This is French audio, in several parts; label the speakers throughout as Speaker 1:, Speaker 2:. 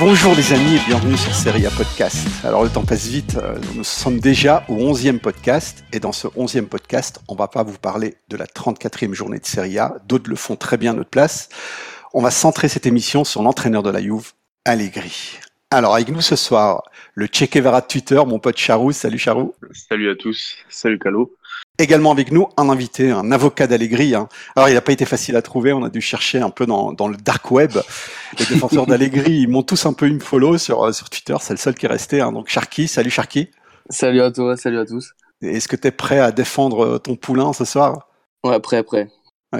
Speaker 1: Bonjour les amis et bienvenue sur Seria Podcast. Alors le temps passe vite, euh, nous sommes déjà au 11e podcast et dans ce 11e podcast, on va pas vous parler de la 34e journée de Serie A, d'autres le font très bien à notre place. On va centrer cette émission sur l'entraîneur de la Juve, Allegri. Alors avec nous ce soir, le Che Guevara de Twitter, mon pote Charou. Salut Charou.
Speaker 2: Salut à tous. Salut Calo.
Speaker 1: Également avec nous, un invité, un avocat d'Allegri. Hein. Alors, il n'a pas été facile à trouver. On a dû chercher un peu dans, dans le dark web. Les défenseurs d'Allegri, ils m'ont tous un peu une follow sur, euh, sur Twitter. C'est le seul qui est resté. Hein. Donc, Sharky, salut Sharky.
Speaker 3: Salut à toi, salut à tous.
Speaker 1: Est-ce que tu es prêt à défendre euh, ton poulain ce soir?
Speaker 3: Ouais, prêt, prêt.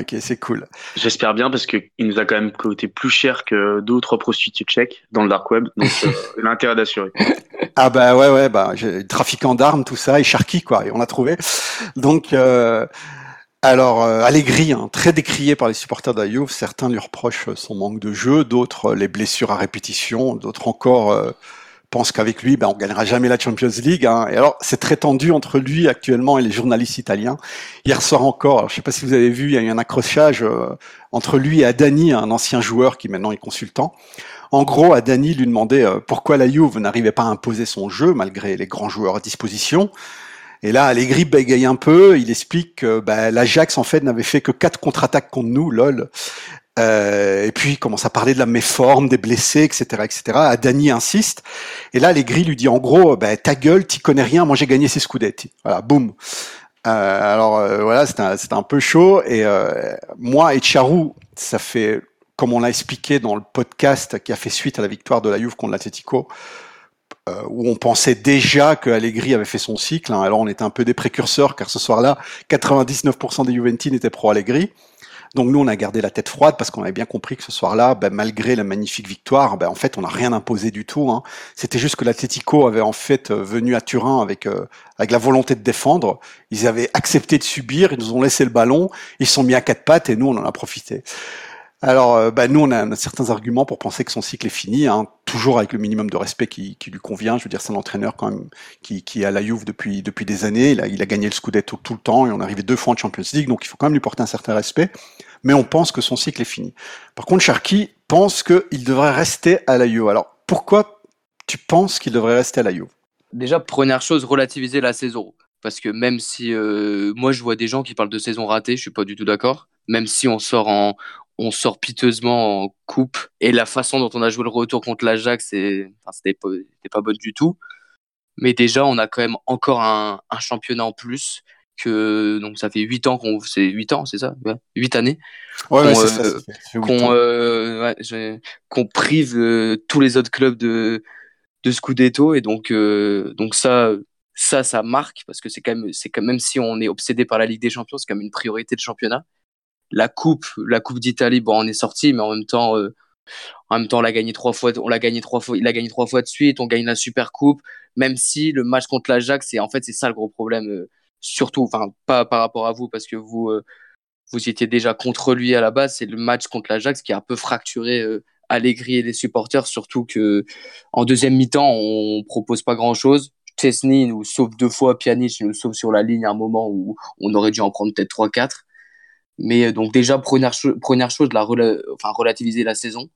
Speaker 1: Ok, c'est cool.
Speaker 2: J'espère bien parce qu'il nous a quand même coûté plus cher que deux ou trois prostituées tchèques dans le dark web, donc euh, il a intérêt d'assurer.
Speaker 1: Ah bah ouais ouais bah trafiquant d'armes tout ça et Sharky quoi et on a trouvé. Donc euh, alors euh, Allegri hein, très décrié par les supporters d'Ayouf, certains lui reprochent son manque de jeu, d'autres les blessures à répétition, d'autres encore pense qu'avec lui, ben, on gagnera jamais la Champions League. Hein. Et alors, c'est très tendu entre lui actuellement et les journalistes italiens. Hier soir encore, alors, je sais pas si vous avez vu, il y a eu un accrochage euh, entre lui et Adani, un ancien joueur qui maintenant est consultant. En gros, Adani lui demandait euh, pourquoi la Juve n'arrivait pas à imposer son jeu malgré les grands joueurs à disposition. Et là, Allegri bégaye un peu. Il explique que ben, l'Ajax en fait n'avait fait que quatre contre-attaques contre nous, lol. Euh, et puis il commence à parler de la méforme, des blessés, etc., etc. Adani insiste. Et là, les grilles lui dit en gros, bah, ta gueule, t'y connais rien. Moi, j'ai gagné ces scudetti. Voilà, boum. Euh, alors euh, voilà, c'était un, un, peu chaud. Et euh, moi et Charou, ça fait comme on l'a expliqué dans le podcast qui a fait suite à la victoire de la Juve contre l'Atletico, euh, où on pensait déjà que Allegri avait fait son cycle. Hein. Alors on était un peu des précurseurs car ce soir-là, 99% des Juventines étaient pro Allegri. Donc nous, on a gardé la tête froide parce qu'on avait bien compris que ce soir-là, ben, malgré la magnifique victoire, ben, en fait, on n'a rien imposé du tout. Hein. C'était juste que l'Atletico avait en fait euh, venu à Turin avec euh, avec la volonté de défendre. Ils avaient accepté de subir, ils nous ont laissé le ballon, ils sont mis à quatre pattes et nous, on en a profité. Alors, ben, nous, on a, certains arguments pour penser que son cycle est fini, hein, toujours avec le minimum de respect qui, lui convient. Je veux dire, c'est un entraîneur quand même qui, est à la Juve depuis, depuis des années. Il a, il a gagné le Scudetto tout le temps et on est arrivé deux fois en Champions League, donc il faut quand même lui porter un certain respect. Mais on pense que son cycle est fini. Par contre, Sharky pense qu'il devrait rester à la Juve. Alors, pourquoi tu penses qu'il devrait rester à la Juve?
Speaker 3: Déjà, première chose, relativiser la saison. Parce que même si euh, moi je vois des gens qui parlent de saison ratée, je suis pas du tout d'accord. Même si on sort en, on sort piteusement en coupe. Et la façon dont on a joué le retour contre l'Ajax, c'était pas, pas bonne du tout. Mais déjà, on a quand même encore un, un championnat en plus que donc ça fait 8 ans qu'on c'est 8 ans c'est ça? Ouais, 8 années.
Speaker 1: Ouais,
Speaker 3: qu'on euh, euh, qu'on prive euh, tous les autres clubs de de Scudetto. Et donc donc ça ça ça marque parce que c'est quand même c'est quand même si on est obsédé par la Ligue des Champions c'est quand même une priorité de championnat la coupe, la coupe d'Italie, bon, on est sorti, mais en même temps, euh, en même temps, on l'a gagné trois fois, on l'a gagné trois fois, il a gagné trois fois de suite, on gagne la super coupe, même si le match contre l'Ajax, c'est en fait c'est ça le gros problème, euh, surtout, enfin pas par rapport à vous parce que vous euh, vous étiez déjà contre lui à la base, c'est le match contre l'Ajax qui a un peu fracturé Allegri et les supporters, surtout que en deuxième mi-temps, on propose pas grand chose. Chesney nous sauve deux fois, Pjanic nous sauve sur la ligne à un moment où on aurait dû en prendre peut-être trois, quatre. Mais euh, donc déjà, première, première chose, la enfin, relativiser la saison.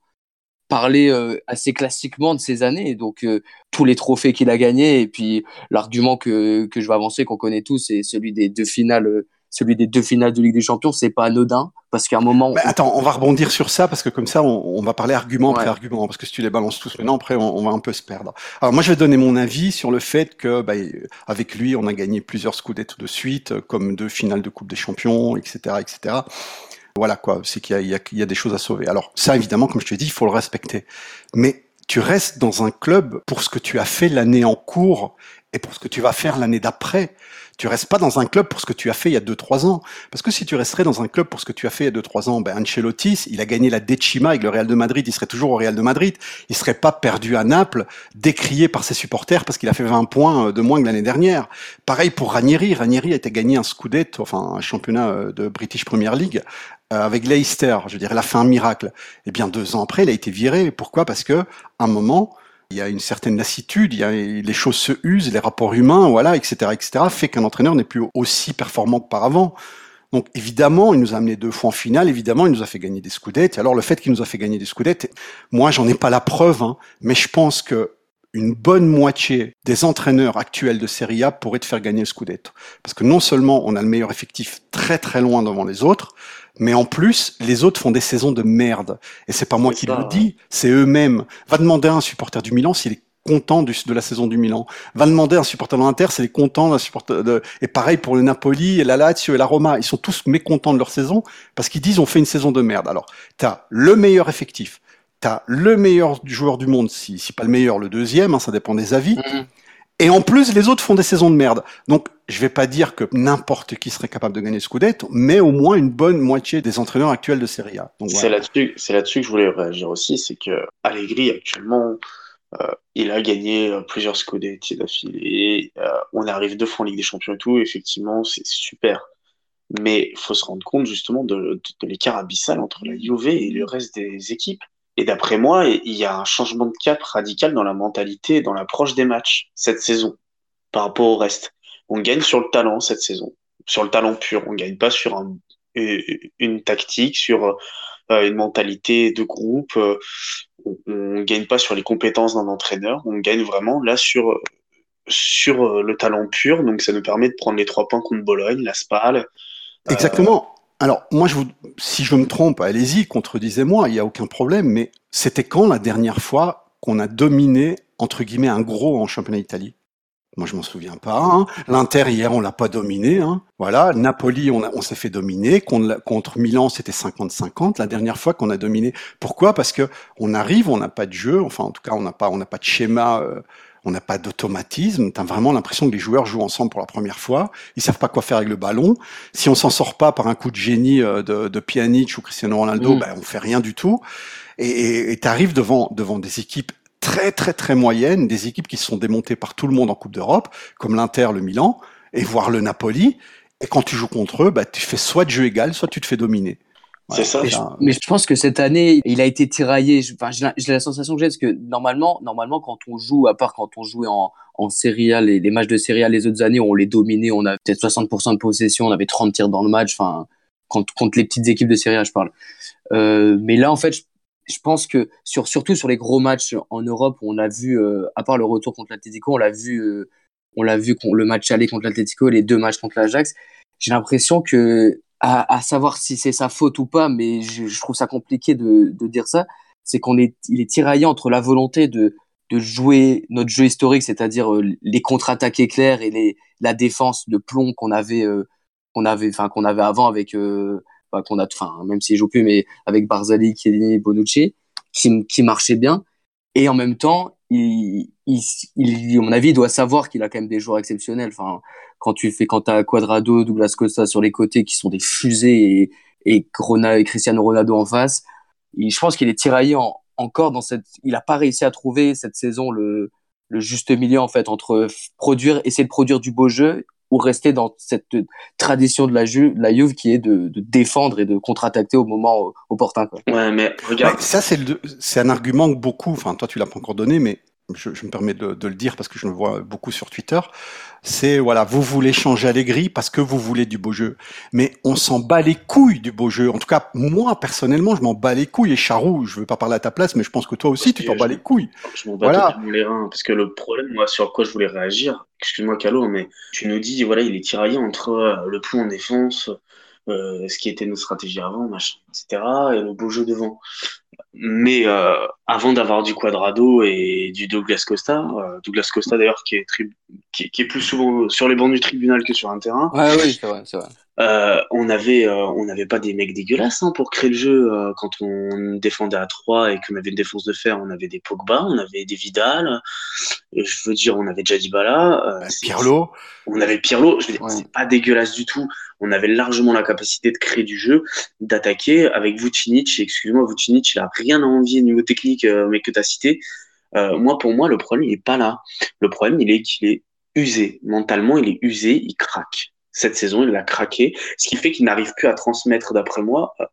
Speaker 3: Parler euh, assez classiquement de ces années, donc euh, tous les trophées qu'il a gagnés, et puis l'argument que, que je vais avancer, qu'on connaît tous, c'est celui des deux finales celui des deux finales de Ligue des Champions, c'est pas anodin parce qu'à un moment.
Speaker 1: Attends, on va rebondir sur ça parce que comme ça, on, on va parler argument après argument parce que si tu les balances tous maintenant, après, on, on, va un peu se perdre. Alors moi, je vais donner mon avis sur le fait que, bah, avec lui, on a gagné plusieurs Scudetto de suite, comme deux finales de Coupe des Champions, etc., etc. Voilà quoi, c'est qu'il y, y, y a, des choses à sauver. Alors ça, évidemment, comme je te dis, il faut le respecter. Mais tu restes dans un club pour ce que tu as fait l'année en cours et pour ce que tu vas faire l'année d'après. Tu restes pas dans un club pour ce que tu as fait il y a 2-3 ans. Parce que si tu resterais dans un club pour ce que tu as fait il y a 2-3 ans, ben Ancelotti, il a gagné la Decima avec le Real de Madrid, il serait toujours au Real de Madrid. Il serait pas perdu à Naples, décrié par ses supporters parce qu'il a fait 20 points euh, de moins que l'année dernière. Pareil pour Ranieri. Ranieri a été gagné un Scudetto, enfin un championnat euh, de British Premier League, euh, avec Leicester. Je dirais, il a fait un miracle. Et eh bien deux ans après, il a été viré. Pourquoi? Parce que un moment, il y a une certaine lassitude, il y a, les choses se usent, les rapports humains, voilà, etc., etc., fait qu'un entraîneur n'est plus aussi performant qu'auparavant. Donc évidemment, il nous a amené deux fois en finale, évidemment, il nous a fait gagner des scudettes. Alors le fait qu'il nous a fait gagner des scudettes, moi j'en ai pas la preuve, hein, mais je pense que une bonne moitié des entraîneurs actuels de Serie A pourraient te faire gagner le Scudetto. Parce que non seulement on a le meilleur effectif très très loin devant les autres, mais en plus, les autres font des saisons de merde. Et c'est pas moi qui le dis, c'est eux-mêmes. Va demander à un supporter du Milan s'il est content de la saison du Milan. Va demander à un supporter de l'Inter s'il est content d'un supporter de, et pareil pour le Napoli et la Lazio et la Roma. Ils sont tous mécontents de leur saison parce qu'ils disent on fait une saison de merde. Alors, t'as le meilleur effectif t'as le meilleur joueur du monde, si, si pas le meilleur, le deuxième, hein, ça dépend des avis. Mhm. Et en plus, les autres font des saisons de merde. Donc, je vais pas dire que n'importe qui serait capable de gagner Scudetto, mais au moins une bonne moitié des entraîneurs actuels de Serie A.
Speaker 4: C'est là-dessus, c'est là-dessus que je voulais réagir aussi, c'est que Allegri actuellement, euh, il a gagné euh, plusieurs Scudetti d'affilée. Euh, on arrive deux fois en Ligue des Champions et tout. Effectivement, c'est super. Mais il faut se rendre compte justement de, de, de l'écart abyssal entre la Juve et le reste des équipes. Et d'après moi, il y a un changement de cap radical dans la mentalité, dans l'approche des matchs cette saison par rapport au reste. On gagne sur le talent cette saison, sur le talent pur. On gagne pas sur une tactique, sur euh, une mentalité de groupe. Euh, on, ne gagne pas sur les compétences d'un entraîneur. On gagne vraiment là sur sur euh, le talent pur. Donc ça nous permet de prendre les trois points contre Bologne, la Spal.
Speaker 1: Exactement. Alors, moi, je vous, si je me trompe, allez-y, contredisez-moi, il n'y a aucun problème, mais c'était quand la dernière fois qu'on a dominé, entre guillemets, un gros en championnat d'Italie? Moi, je m'en souviens pas. Hein. L'Inter hier, on l'a pas dominé. Hein. Voilà, Napoli, on, s'est fait dominer. Contre, contre Milan, c'était 50-50. La dernière fois qu'on a dominé. Pourquoi? Parce que on arrive, on n'a pas de jeu. Enfin, en tout cas, on n'a pas, on n'a pas de schéma. Euh, on n'a pas d'automatisme. T'as vraiment l'impression que les joueurs jouent ensemble pour la première fois. Ils savent pas quoi faire avec le ballon. Si on s'en sort pas par un coup de génie euh, de, de Pjanic ou Cristiano Ronaldo, mm. ben, on fait rien du tout. Et tu arrives devant, devant des équipes très très très moyennes, des équipes qui se sont démontées par tout le monde en Coupe d'Europe, comme l'Inter, le Milan, et voire le Napoli. Et quand tu joues contre eux, bah, tu fais soit de jeu égal, soit tu te fais dominer.
Speaker 3: C'est ça. Mais je, pense que cette année, il a été tiraillé. Enfin, j'ai la sensation que j'ai parce que normalement, normalement, quand on joue, à part quand on jouait en, en Serie A, les, les matchs de Serie A les autres années, on les dominait, on avait peut-être 60% de possession, on avait 30 tirs dans le match. Enfin, contre, contre les petites équipes de Serie A, je parle. Euh, mais là, en fait, je, je, pense que sur, surtout sur les gros matchs en Europe, on a vu, euh, à part le retour contre l'Atlético, on l'a vu, euh, on l'a vu le match aller contre l'Atlético et les deux matchs contre l'Ajax. J'ai l'impression que à, à, savoir si c'est sa faute ou pas, mais je, je trouve ça compliqué de, de dire ça, c'est qu'on est, il est tiraillé entre la volonté de, de jouer notre jeu historique, c'est-à-dire euh, les contre-attaques éclairs et les, la défense de plomb qu'on avait, euh, qu'on avait, enfin qu'on avait avant avec, euh, qu'on a, enfin même s'il joue plus, mais avec Barzali, Chiellini, Bonucci, qui, qui marchait bien. Et en même temps, il, il, il, à mon avis, il doit savoir qu'il a quand même des joueurs exceptionnels. Enfin, quand tu fais, quand t'as Quadrado, Douglas Costa sur les côtés qui sont des fusées et, et, et Cristiano Ronaldo en face, je pense qu'il est tiraillé encore dans cette, il a pas réussi à trouver cette saison le, le juste milieu en fait entre produire, essayer de produire du beau jeu ou rester dans cette tradition de la, Ju la Juve qui est de, de défendre et de contre-attaquer au moment opportun. Quoi.
Speaker 4: Ouais, mais regarde.
Speaker 1: ça, c'est un argument que beaucoup, enfin, toi, tu l'as pas encore donné, mais je, je me permets de, de, le dire parce que je le vois beaucoup sur Twitter, c'est voilà, vous voulez changer Allegri parce que vous voulez du beau jeu. Mais on s'en bat les couilles du beau jeu. En tout cas, moi personnellement, je m'en bats les couilles. Et Charou, je veux pas parler à ta place, mais je pense que toi aussi, tu t'en bats les couilles.
Speaker 4: Je m'en bats voilà. les reins parce que le problème, moi, sur quoi je voulais réagir, excuse-moi Calo, mais tu nous dis voilà, il est tiraillé entre euh, le plomb en défense, euh, ce qui était nos stratégies avant, machin, etc., et le beau jeu devant. Mais euh, avant d'avoir du Quadrado et du Douglas Costa, euh, Douglas Costa d'ailleurs qui qui, qui, est plus souvent sur les bancs du tribunal que sur un terrain.
Speaker 3: Ouais, oui, c'est vrai, c'est vrai.
Speaker 4: Euh, on avait, euh, on n'avait pas des mecs dégueulasses hein, pour créer le jeu. Euh, quand on défendait à 3 et qu'on avait une défense de fer, on avait des Pogba, on avait des Vidal. Et je veux dire, on avait Jadibala.
Speaker 1: Euh, Pirlo.
Speaker 4: On avait Pirlo. Je veux dire, ouais. c'est pas dégueulasse du tout. On avait largement la capacité de créer du jeu, d'attaquer avec Vucinic. Excuse-moi, Vucinic, il a rien à envier au niveau technique, mais que tu as cité. moi, pour moi, le problème, il est pas là. Le problème, il est qu'il est usé. Mentalement, il est usé, il craque cette saison, il a craqué, ce qui fait qu'il n'arrive plus à transmettre, d'après moi, euh,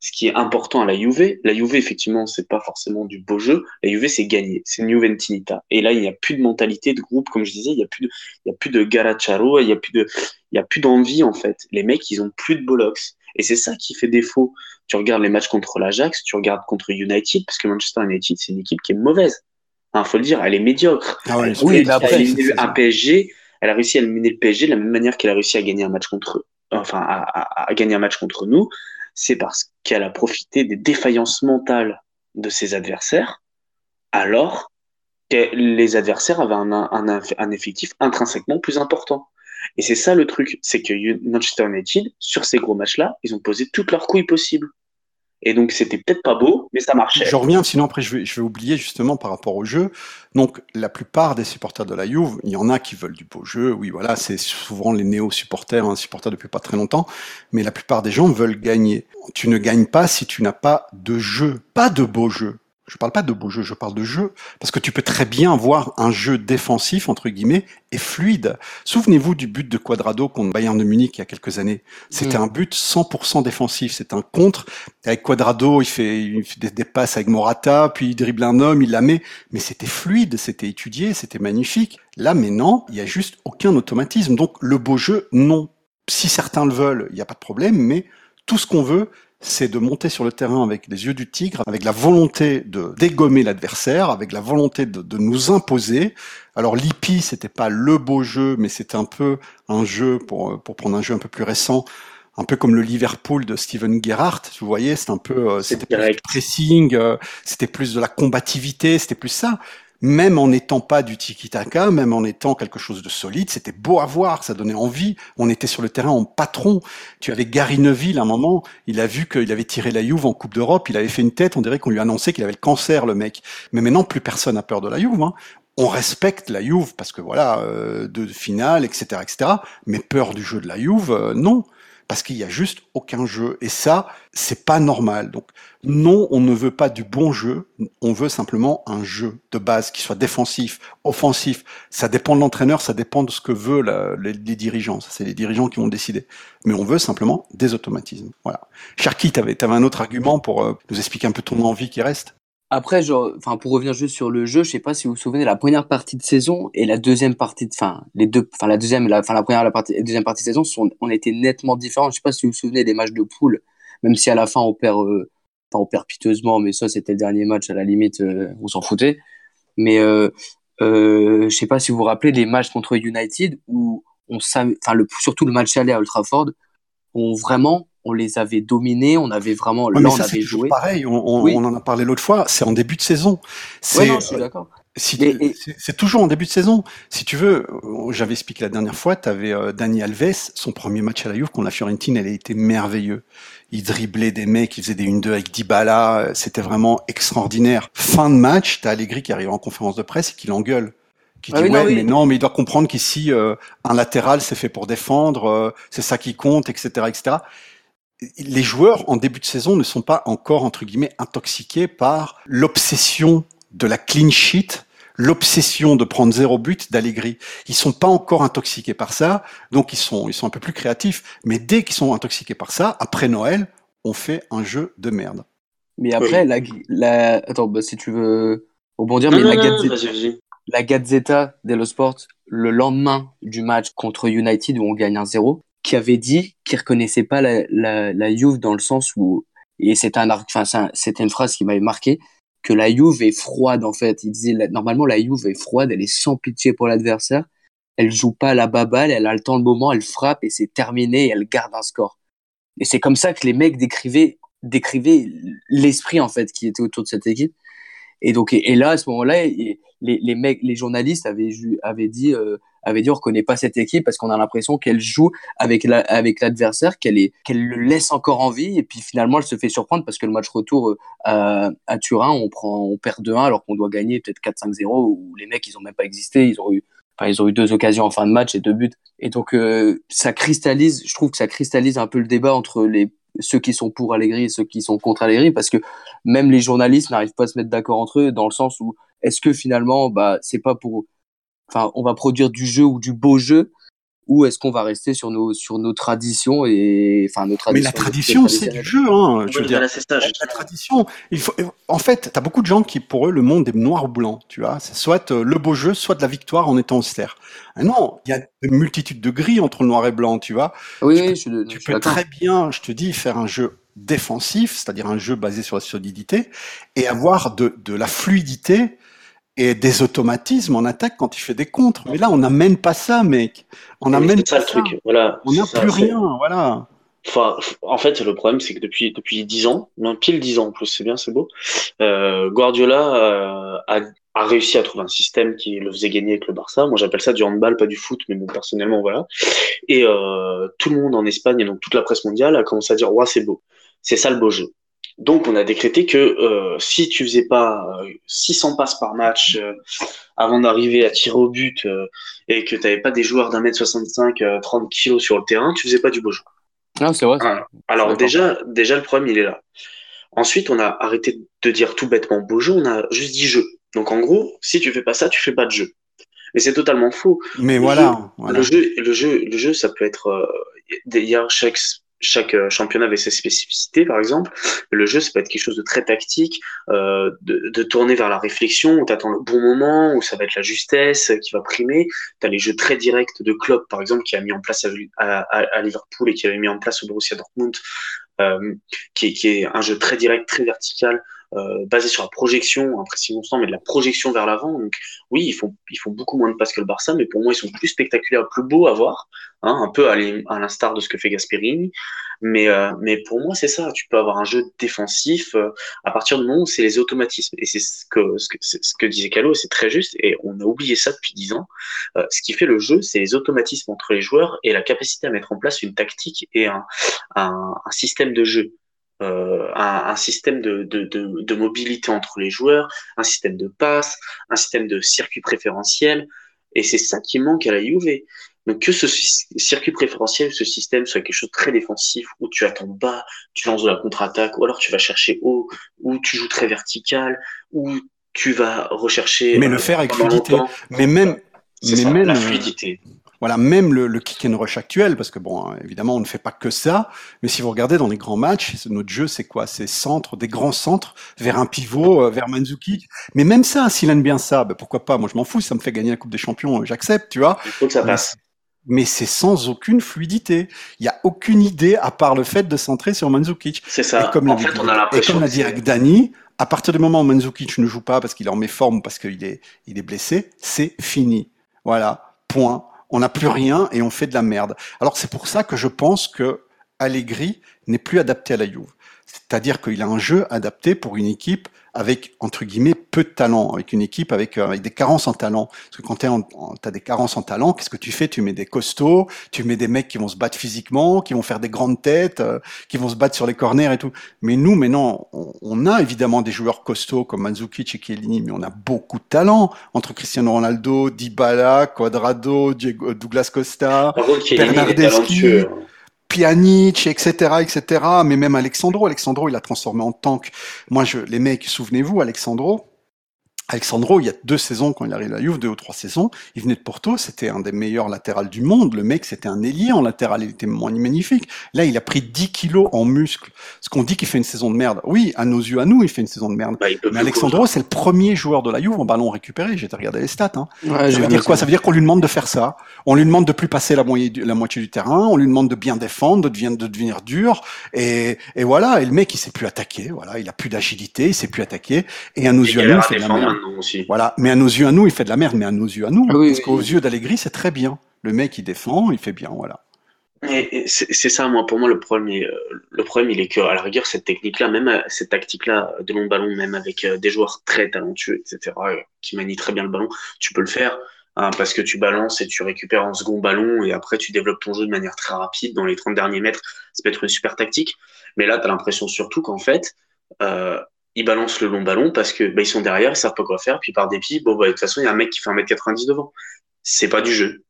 Speaker 4: ce qui est important à la Juve. La Juve, effectivement, c'est pas forcément du beau jeu. La Juve, c'est gagner, c'est une Juventinita. Et là, il n'y a plus de mentalité de groupe, comme je disais, il n'y a plus de, il y a plus de Garacharo, il n'y a plus de, Il a plus d'envie, en fait. Les mecs, ils ont plus de bollocks. Et c'est ça qui fait défaut. Tu regardes les matchs contre l'Ajax, tu regardes contre United, parce que Manchester United, c'est une équipe qui est mauvaise. Il hein, faut le dire, elle est médiocre.
Speaker 1: Ah ouais,
Speaker 3: Oui, après,
Speaker 4: un PSG, elle a réussi à éliminer le PSG de la même manière qu'elle a réussi à gagner un match contre eux. Enfin, à, gagner un match contre nous. C'est parce qu'elle a profité des défaillances mentales de ses adversaires, alors que les adversaires avaient un effectif intrinsèquement plus important. Et c'est ça le truc, c'est que Manchester United, sur ces gros matchs-là, ils ont posé toutes leurs couilles possibles. Et donc, c'était peut-être pas beau, mais ça marchait.
Speaker 1: Je reviens, sinon après je vais, oublier justement par rapport au jeu. Donc la plupart des supporters de la Juve, il y en a qui veulent du beau jeu. Oui, voilà, c'est souvent les néo-supporters, hein, supporters depuis pas très longtemps. Mais la plupart des gens veulent gagner. Tu ne gagnes pas si tu n'as pas de jeu, pas de beau jeu. Je parle pas de beau jeu, je parle de jeu. Parce que tu peux très bien avoir un jeu défensif, entre guillemets, et fluide. Souvenez-vous du but de Quadrado contre Bayern de Munich il y a quelques années. C'était
Speaker 3: Mm.
Speaker 1: un but 100% défensif. C'est un contre avec Quadrado, il fait, il fait des, des passes avec Morata, puis il dribble un homme, il la met. Mais c'était fluide, c'était étudié, c'était magnifique. Là, maintenant, il y a juste aucun automatisme. Donc, le beau jeu, non. Si certains le veulent, il n'y a pas de problème, mais tout ce qu'on veut, c'est de monter sur le terrain avec les yeux du tigre, avec la volonté de dégommer l'adversaire, avec la volonté de, de nous imposer. Alors l'IPI, c'était pas le beau jeu, mais c'était un peu un jeu, pour, pour prendre un jeu un peu plus récent, un peu comme le Liverpool de Steven Gerrard, vous voyez, c'est un peu, euh, c'était plus pressing, euh, c'était plus de la combativité, c'était plus ça. Même en n'étant pas du tiki-taka, même en étant quelque chose de solide, c'était beau à voir, ça donnait envie. On était sur le terrain en patron. Tu avais Gary Neville, à un moment, il a vu qu'il avait tiré la Juve en Coupe d'Europe, il avait fait une tête, on dirait qu'on lui annonçait qu'il avait le cancer, le mec. Mais maintenant, plus personne n'a peur de la Juve. Hein. On respecte la Juve parce que voilà, euh, de finale, etc., etc. Mais peur du jeu de la Juve, euh, non, parce qu'il y a juste aucun jeu. Et ça, c'est pas normal. Donc non, on ne veut pas du bon jeu. On veut simplement un jeu de base qui soit défensif, offensif. Ça dépend de l'entraîneur, ça dépend de ce que veut la- les, les dirigeants. C'est les dirigeants qui vont décider. Mais on veut simplement des automatismes. Voilà. Cherki, tu avais, un autre argument pour euh, nous expliquer un peu ton envie qui reste?
Speaker 3: Après, genre, pour revenir juste sur le jeu, je sais pas si vous vous souvenez, la première partie de saison et la deuxième partie de, enfin, les deux, enfin, la deuxième, enfin, la première, la deuxième partie de saison on était nettement différents. Je sais pas si vous vous souvenez des matchs de poule, même si à la fin on perd, euh, on perd piteusement, mais ça, c'était le dernier match, à la limite, euh, on s'en foutait. Mais, euh, euh, je sais pas si vous vous rappelez des matchs contre United où on le, surtout le match aller à Old Trafford, on vraiment, on les avait dominés, on avait vraiment,
Speaker 1: Ouais,
Speaker 3: là,
Speaker 1: mais
Speaker 3: on
Speaker 1: ça,
Speaker 3: avait
Speaker 1: toujours
Speaker 3: joué.
Speaker 1: pareil. On, on-
Speaker 3: Oui.
Speaker 1: on en a parlé l'autre fois. C'est en début de saison.
Speaker 3: Ouais,
Speaker 1: C'est
Speaker 3: non, je suis d'accord.
Speaker 1: Si tu-
Speaker 3: et-
Speaker 1: c'est- toujours en début de saison. Si tu veux, euh, j'avais expliqué la dernière fois, tu avais Dani Alves, son premier match à la Juve contre la Fiorentine, elle a été merveilleux. Il driblait des mecs, il faisait des 1-2 avec Dybala, euh, c'était vraiment extraordinaire. Fin de match, t'as Allegri qui arrive en conférence de presse et qui l'engueule. Qui
Speaker 3: Ah
Speaker 1: dit
Speaker 3: non,
Speaker 1: ouais,
Speaker 3: oui.
Speaker 1: mais non, mais il doit comprendre qu'ici, euh, un latéral, c'est fait pour défendre, euh, c'est ça qui compte, etc., etc. Les joueurs, en début de saison, ne sont pas encore, entre guillemets, intoxiqués par l'obsession de la clean sheet, l'obsession de prendre zéro but d'Allegri. Ils sont pas encore intoxiqués par ça, donc ils sont, ils sont un peu plus créatifs. Mais dès qu'ils sont intoxiqués par ça, après Noël, on fait un jeu de merde.
Speaker 3: Mais après, la, la, attends, bah, si tu veux rebondir,
Speaker 4: Non,
Speaker 3: mais
Speaker 4: non,
Speaker 3: la,
Speaker 4: non,
Speaker 3: Gazzetta,
Speaker 4: vas-y, vas-y.
Speaker 3: la Gazzetta dello Sport, le lendemain du match contre United où on gagne 1-0, qui avait dit qu'il reconnaissait pas la, la, la Juve dans le sens où, et c'est un, enfin, un- c'était une phrase qui m'avait marqué, que la Juve est froide, en fait. Il disait, normalement, la Juve est froide, elle est sans pitié pour l'adversaire. Elle joue pas à la baballe, elle a le temps le moment, elle frappe et c'est terminé elle garde un score. Et c'est comme ça que les mecs décrivaient, décrivaient l'esprit, en fait, qui était autour de cette équipe. Et donc, et, et là, à ce moment-là, les, les mecs, les journalistes avaient, avaient dit, euh, avaient dit, on reconnaît pas cette équipe parce qu'on a l'impression qu'elle joue avec la, avec l'adversaire, qu'elle est, qu'elle le laisse encore en vie. Et puis finalement, elle se fait surprendre parce que le match retour euh, à, à Turin, on prend, on perd 2-1 alors qu'on doit gagner peut-être 4-5-0 où les mecs, ils ont même pas existé. Ils ont eu, enfin, ils ont eu deux occasions en fin de match et deux buts. Et donc, euh, ça cristallise, je trouve que ça cristallise un peu le débat entre les, ceux qui sont pour Allegri et ceux qui sont contre Allegri parce que même les journalistes n'arrivent pas à se mettre d'accord entre eux dans le sens où est-ce que finalement bah c'est pas pour enfin on va produire du jeu ou du beau jeu ou est-ce qu'on va rester sur nos sur nos traditions et enfin nos traditions
Speaker 1: Mais la tradition, c'est du jeu. Hein, je veux dire, la, tradition. Il faut. En fait, t'as beaucoup de gens qui, pour eux, le monde est noir ou blanc. Tu vois, c'est soit euh, le beau jeu, soit de la victoire en étant austère. Ah non, il y a une multitude de gris entre le noir et blanc. Tu vois.
Speaker 3: Oui,
Speaker 1: tu
Speaker 3: oui,
Speaker 1: peux,
Speaker 3: je,
Speaker 1: tu peux très bien, je te dis, faire un jeu défensif, c'est-à-dire un jeu basé sur la solidité, et avoir de, de la fluidité et des automatismes en attaque quand il fait des contres. Mais là, on n'amène pas ça, mec. On n'amène pas ça. Le truc.
Speaker 4: Voilà,
Speaker 1: on n'a plus rien, voilà.
Speaker 4: Enfin, en fait, le problème, c'est que depuis depuis dix ans, non, pile dix ans en plus, c'est bien, c'est beau. Euh, Guardiola euh, a, a, réussi à trouver un système qui le faisait gagner avec le Barça. Moi, j'appelle ça du handball, pas du foot, mais bon, personnellement, voilà. Et euh, tout le monde en Espagne et donc toute la presse mondiale a commencé à dire, ouais, c'est beau, c'est ça le beau jeu. Donc, on a décrété que euh, si tu faisais pas 600 euh, passes par match euh, avant d'arriver à tirer au but et que tu n'avais pas des joueurs d'un mètre 65, 30 kilos sur le terrain, tu faisais pas du beau jeu.
Speaker 3: Ah, c'est vrai.
Speaker 4: Alors déjà, déjà le problème il est là. Ensuite, on a arrêté de dire tout bêtement beau jeu, on a juste dit jeu. Donc en gros, si tu fais pas ça, tu fais pas de jeu. Mais c'est totalement faux.
Speaker 1: Mais voilà, voilà,
Speaker 4: Le jeu, le jeu, le jeu, ça peut être. il y a chaque chaque euh, championnat avait ses spécificités, par exemple. Le jeu, ça peut être quelque chose de très tactique, euh, de, de, tourner vers la réflexion, où tu attends le bon moment, où ça va être la justesse qui va primer. Tu as les jeux très directs de Klopp, par exemple, qui a mis en place à, à, à Liverpool et qui avait mis en place au Borussia Dortmund, euh, qui, qui, est un jeu très direct, très vertical, euh, basé sur la projection, un pressing constant, mais de la projection vers l'avant. Donc oui, ils font, ils font beaucoup moins de passes que le Barça, mais pour moi, ils sont plus spectaculaires, plus beaux à voir, hein, un peu à l'instar de ce que fait Gasperini. Mais, euh, mais pour moi, c'est ça. Tu peux avoir un jeu défensif euh, à partir du moment où c'est les automatismes. Et c'est ce que, ce que, ce que disait Calo, c'est très juste. Et on a oublié ça depuis dix ans. Euh, ce qui fait le jeu, c'est les automatismes entre les joueurs et la capacité à mettre en place une tactique et un, un, un système de jeu euh, un, un, système de, de, de, de, mobilité entre les joueurs, un système de passe, un système de circuit préférentiel. Et c'est ça qui manque à la Juve. Donc que ce circuit préférentiel, ce système soit quelque chose de très défensif, où tu attends bas, tu lances de la contre-attaque, ou alors tu vas chercher haut, ou tu joues très vertical, ou tu vas rechercher.
Speaker 1: Mais le euh, faire avec fluidité. Mais même, mais
Speaker 4: ça,
Speaker 1: même
Speaker 4: la fluidité.
Speaker 1: Voilà, même le, le, kick and rush actuel, parce que bon, hein, évidemment, on ne fait pas que ça, mais si vous regardez dans les grands matchs, notre jeu, c'est quoi? C'est centre, des grands centres vers un pivot, euh, vers Mandzukic. Mais même ça, s'il aime bien ça, ben pourquoi pas? Moi, je m'en fous, ça me fait gagner la Coupe des Champions, euh, j'accepte, tu vois?
Speaker 4: Il faut que ça passe.
Speaker 1: Mais c'est sans aucune fluidité. Il n'y a aucune idée à part le fait de centrer sur Mandzukic.
Speaker 4: C'est ça.
Speaker 1: Et comme
Speaker 4: en
Speaker 1: l'a
Speaker 4: fait,
Speaker 1: dit,
Speaker 4: on a
Speaker 1: et comme l'a dit avec Dani, à partir du moment où Mandzukic ne joue pas parce qu'il est en méforme ou parce qu'il est, il est blessé, c'est fini. Voilà, point. On n'a plus rien et on fait de la merde. Alors c'est pour ça que je pense que Allegri n'est plus adapté à la Juve. C'est-à-dire qu'il a un jeu adapté pour une équipe avec, entre guillemets, peu de talent, avec une équipe avec, euh, avec des carences en talent. Parce que quand tu as des carences en talent, qu'est-ce que tu fais? Tu mets des costauds, tu mets des mecs qui vont se battre physiquement, qui vont faire des grandes têtes, euh, qui vont se battre sur les corners et tout. Mais nous, maintenant, on, on a évidemment des joueurs costauds comme Mandzukic et Chiellini, mais on a beaucoup de talent entre Cristiano Ronaldo, Dybala, Quadrado, Diego, Douglas Costa, Bernardeschi. Pjanic, etc., etc. Mais même Alexandro, Alexandro, il l'a transformé en tank. Moi, je, les mecs, souvenez-vous, Alexandro, Alexandro, il y a deux saisons, quand il arrive à la Juve, deux ou trois saisons, il venait de Porto, c'était un des meilleurs latérales du monde. Le mec, c'était un ailier en latéral, il était magnifique. Là, il a pris 10 kilos en muscle. Ce qu'on dit qu'il fait une saison de merde. Oui, à nos yeux, à nous, il fait une saison de merde.
Speaker 4: Bah,
Speaker 1: Mais Alexandro, c'est le premier joueur de la Juve en ballon récupéré. J'ai regardé les stats. Hein.
Speaker 3: Ouais,
Speaker 1: Ça veut dire
Speaker 3: ça.
Speaker 1: quoi? Ça veut dire qu'on lui demande de faire ça. On lui demande de plus passer la moitié du, la moitié du terrain. On lui demande de bien défendre, de devenir, de devenir dur. Et, et voilà. Et le mec, il sait plus attaquer. Voilà, il a plus d'agilité, il sait plus attaquer. Et à nos yeux, à nous, il fait de la
Speaker 4: défendre
Speaker 1: merde.
Speaker 4: Maintenant aussi.
Speaker 1: Voilà. Mais à nos yeux, à nous, il fait de la merde. Mais à nos yeux, à nous,
Speaker 3: oui,
Speaker 1: parce
Speaker 3: oui.
Speaker 1: qu'aux yeux d'Allegri, c'est très bien. Le mec, il défend, il fait bien. Voilà.
Speaker 4: C'est ça, moi, pour moi, le problème, est, euh, le problème, il est que, à la rigueur, cette technique-là, même euh, cette tactique-là de long ballon, même avec euh, des joueurs très talentueux, etc., euh, qui manient très bien le ballon, tu peux le faire, hein, parce que tu balances et tu récupères un second ballon, et après, tu développes ton jeu de manière très rapide, dans les 30 derniers mètres, ça peut être une super tactique. Mais là, tu as l'impression surtout qu'en fait, euh, ils balancent le long ballon parce que bah, ils sont derrière, ils savent pas quoi faire, puis par dépit, bon, bah, de toute façon, il y a un mec qui fait 1m90 devant. C'est pas du jeu.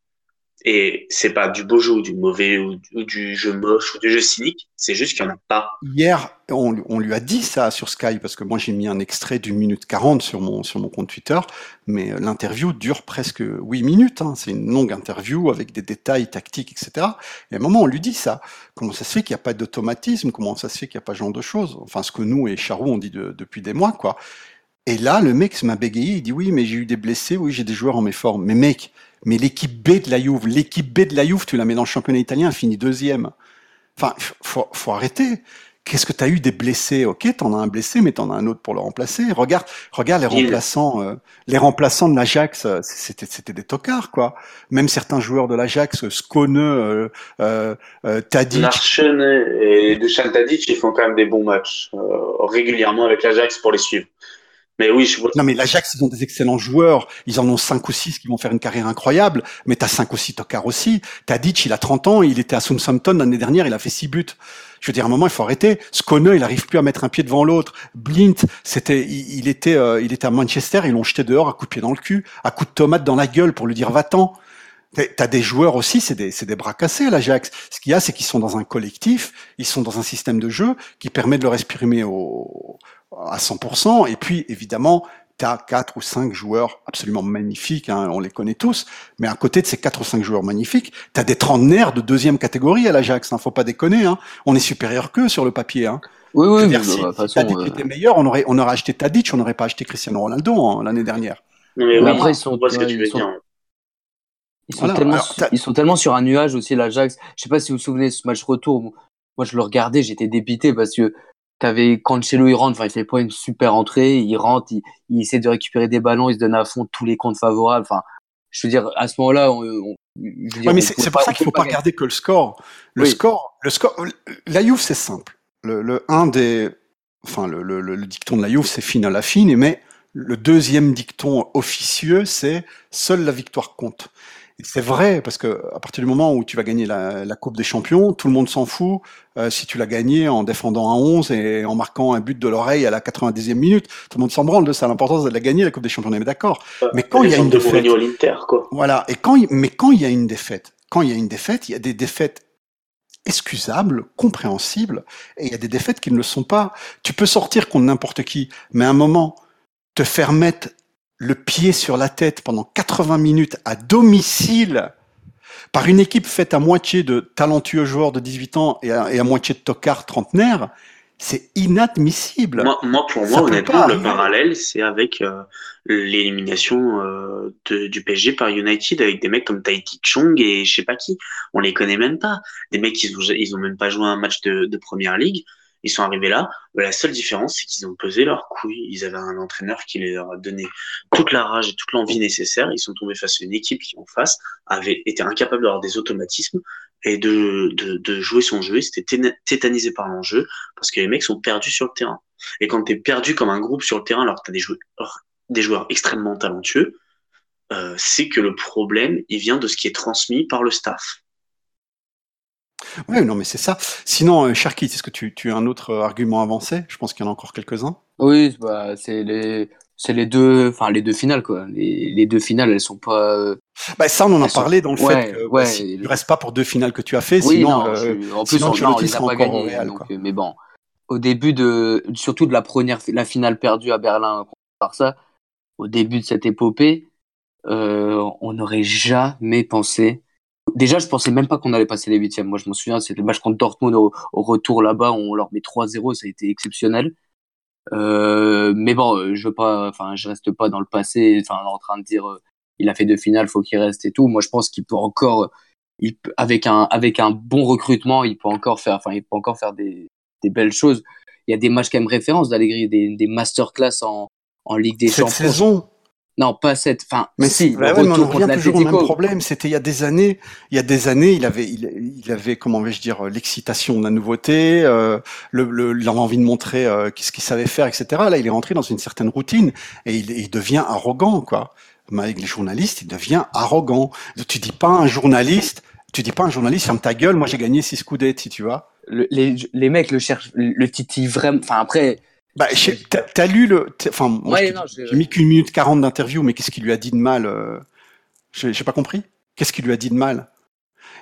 Speaker 4: Et c'est pas du beau jeu ou du mauvais ou, du jeu moche ou du jeu cynique, c'est juste qu'il n'y en a pas.
Speaker 1: Hier, on, lui a dit ça sur Sky, parce que moi j'ai mis un extrait d'une minute 40 sur mon, sur mon compte Twitter, mais euh, l'interview dure presque 8 minutes, hein. c'est une longue interview avec des détails tactiques, etc. Et à un moment on lui dit ça, comment ça se fait qu'il n'y a pas d'automatisme, comment ça se fait qu'il n'y a pas ce genre de choses, enfin ce que nous et Charou on dit depuis des mois, quoi. Et là, le mec m'a bégayé, il dit oui, mais j'ai eu des blessés, oui, j'ai des joueurs en méforme. Mais mec, mais l'équipe B de la Juve, l'équipe B de la Juve, tu la mets dans le championnat italien, elle finit deuxième. Enfin, faut, faut arrêter. Qu'est-ce que tu as eu des blessés? Ok, t'en as un blessé, mais t'en as un autre pour le remplacer. Regarde, regarde les remplaçants, euh, les remplaçants de l'Ajax, euh, c'était c'était des tocards quoi. Même certains joueurs de l'Ajax, Skone, euh, euh, euh Tadic.
Speaker 4: Larchen et Dusan Tadic, ils font quand même des bons matchs régulièrement avec l'Ajax pour les suivre. Mais oui, je.
Speaker 1: Non, mais l'Ajax, ils ont des excellents joueurs. Ils en ont cinq ou six qui vont faire une carrière incroyable. Mais t'as cinq ou six tocards aussi. Tadic, il a 30 ans. Il était à Southampton l'année dernière. Il a fait six buts. Je veux dire, à un moment, il faut arrêter. Skone, il arrive plus à mettre un pied devant l'autre. Blint, c'était, il, était, euh, il était à Manchester. Ils l'ont jeté dehors à coup de pied dans le cul, à coup de tomate dans la gueule pour lui dire va-t'en. T'as des joueurs aussi, c'est des, des bras cassés, l'Ajax. Ce qu'il y a, c'est qu'ils sont dans un collectif, ils sont dans un système de jeu qui permet de leur exprimer au, à 100%. Et puis, évidemment, tu as quatre ou cinq joueurs absolument magnifiques, hein, on les connaît tous, mais à côté de ces quatre ou cinq joueurs magnifiques, tu as des trentenaires de deuxième catégorie à l'Ajax, hein, faut pas déconner, hein. on est supérieur qu'eux sur le papier. Hein.
Speaker 3: Oui, oui,
Speaker 1: mais si, si Tadic euh, était meilleur, on aurait, on aurait acheté Tadic, on n'aurait pas acheté Cristiano Ronaldo hein, l'année dernière.
Speaker 3: Mais, après, ils sont, ils sont, ils sont, tellement, ils sont tellement sur un nuage aussi, l'Ajax. Je sais pas si vous vous souvenez de ce match retour. Moi, je le regardais, j'étais dépité parce que t'avais Cancelo il rentre, enfin il fait pas une super entrée, il rentre, il, essaie de récupérer des ballons, il se donne à fond tous les comptes favorables. Enfin, je veux dire à ce moment-là, on,
Speaker 1: ouais, mais c'est pour ça qu'il faut pas regarder que le score. Le score, le score, la Juve c'est simple. Le, le, un des, enfin le, le, le dicton de la Juve c'est fine à la fine, mais le deuxième dicton officieux c'est seule la victoire compte. C'est vrai, parce que à partir du moment où tu vas gagner la, la Coupe des Champions, tout le monde s'en fout euh, si tu l'as gagné en défendant un 11 et en marquant un but de l'oreille à la 90e minute. Tout le monde s'en branle de ça. L'importance de la gagner, la Coupe des Champions, on est d'accord. mais quand il y a une défaite...
Speaker 4: quoi.
Speaker 1: Voilà. Et quand, mais quand il y a une défaite, quand il y a une défaite, il y a des défaites excusables, compréhensibles, et il y a des défaites qui ne le sont pas. Tu peux sortir contre n'importe qui, mais à un moment, te faire mettre le pied sur la tête pendant 80 minutes à domicile par une équipe faite à moitié de talentueux joueurs de 18 ans et à, moitié de tocards trentenaires, c'est inadmissible.
Speaker 4: Moi, pour moi, honnêtement, le parallèle, c'est avec euh, l'élimination euh, du PSG par United avec des mecs comme Tahiti Chong et je sais pas qui. On les connaît même pas. Des mecs ont, ils ont même pas joué un match de, de première ligue. Ils sont arrivés là. La seule différence, c'est qu'ils ont pesé leur couille. Ils avaient un entraîneur qui leur a donné toute la rage et toute l'envie nécessaire. Ils sont tombés face à une équipe qui, en face, avait été incapable d'avoir des automatismes et de, de, de jouer son jeu. Ils étaient tétanisés par l'enjeu parce que les mecs sont perdus sur le terrain. Et quand tu es perdu comme un groupe sur le terrain alors que tu as des joueurs, des joueurs extrêmement talentueux, euh, c'est que le problème, il vient de ce qui est transmis par le staff.
Speaker 1: Oui, non, mais c'est ça. Sinon, euh, Sharky, est-ce que tu, tu as un autre argument avancé? Je pense qu'il y en a encore quelques-uns.
Speaker 3: Oui, bah, c'est les, c'est les deux, enfin les deux finales quoi. Les, les, deux finales, elles sont pas. Euh,
Speaker 1: bah ça, on en a parlé dans le fait que ouais, si tu restes pas pour deux finales que tu as fait, oui, sinon, non, euh, en plus, sinon on, les pas gagné.
Speaker 3: mais bon, au début de, surtout de la première, la finale perdue à Berlin par ça, au début de cette épopée, euh, on n'aurait jamais pensé Déjà, je pensais même pas qu'on allait passer les huitièmes. Moi, je m'en souviens, c'était le match contre Dortmund au, retour là-bas, on leur met 3-0, ça a été exceptionnel. Euh, mais bon, euh, je veux pas, enfin, je reste pas dans le passé, enfin, en train de dire, euh, il a fait deux finales, faut qu'il reste et tout. Moi, je pense qu'il peut encore, il avec un, avec un bon recrutement, il peut encore faire, enfin, il peut encore faire des, des belles choses. Il y a des matchs quand même référence d'Allegri, des, des masterclass en, en Ligue des
Speaker 1: Cette
Speaker 3: Champions.
Speaker 1: saison,
Speaker 3: non, pas cette. Enfin,
Speaker 1: mais si. Bah ouais, mais on revient toujours au même problème. C'était il y a des années. Il y a des années, il avait, il, il avait, comment vais-je dire, l'excitation de la nouveauté, euh, le, le l'envie de montrer euh, ce qu'il savait faire, etc. Là, il est rentré dans une certaine routine et il, il devient arrogant, quoi. Mais avec les journalistes, il devient arrogant. Tu dis pas à un journaliste, tu dis pas à un journaliste, ferme ta gueule. Moi, j'ai gagné six coups si tu vois.
Speaker 3: Le, les, les mecs le cherchent, le titillent vraiment. Enfin, après
Speaker 1: bah, t'as lu le, enfin, j'ai mis qu'une minute quarante d'interview, mais qu'est-ce qu'il lui a dit de mal euh... J'ai pas compris. Qu'est-ce qu'il lui a dit de mal?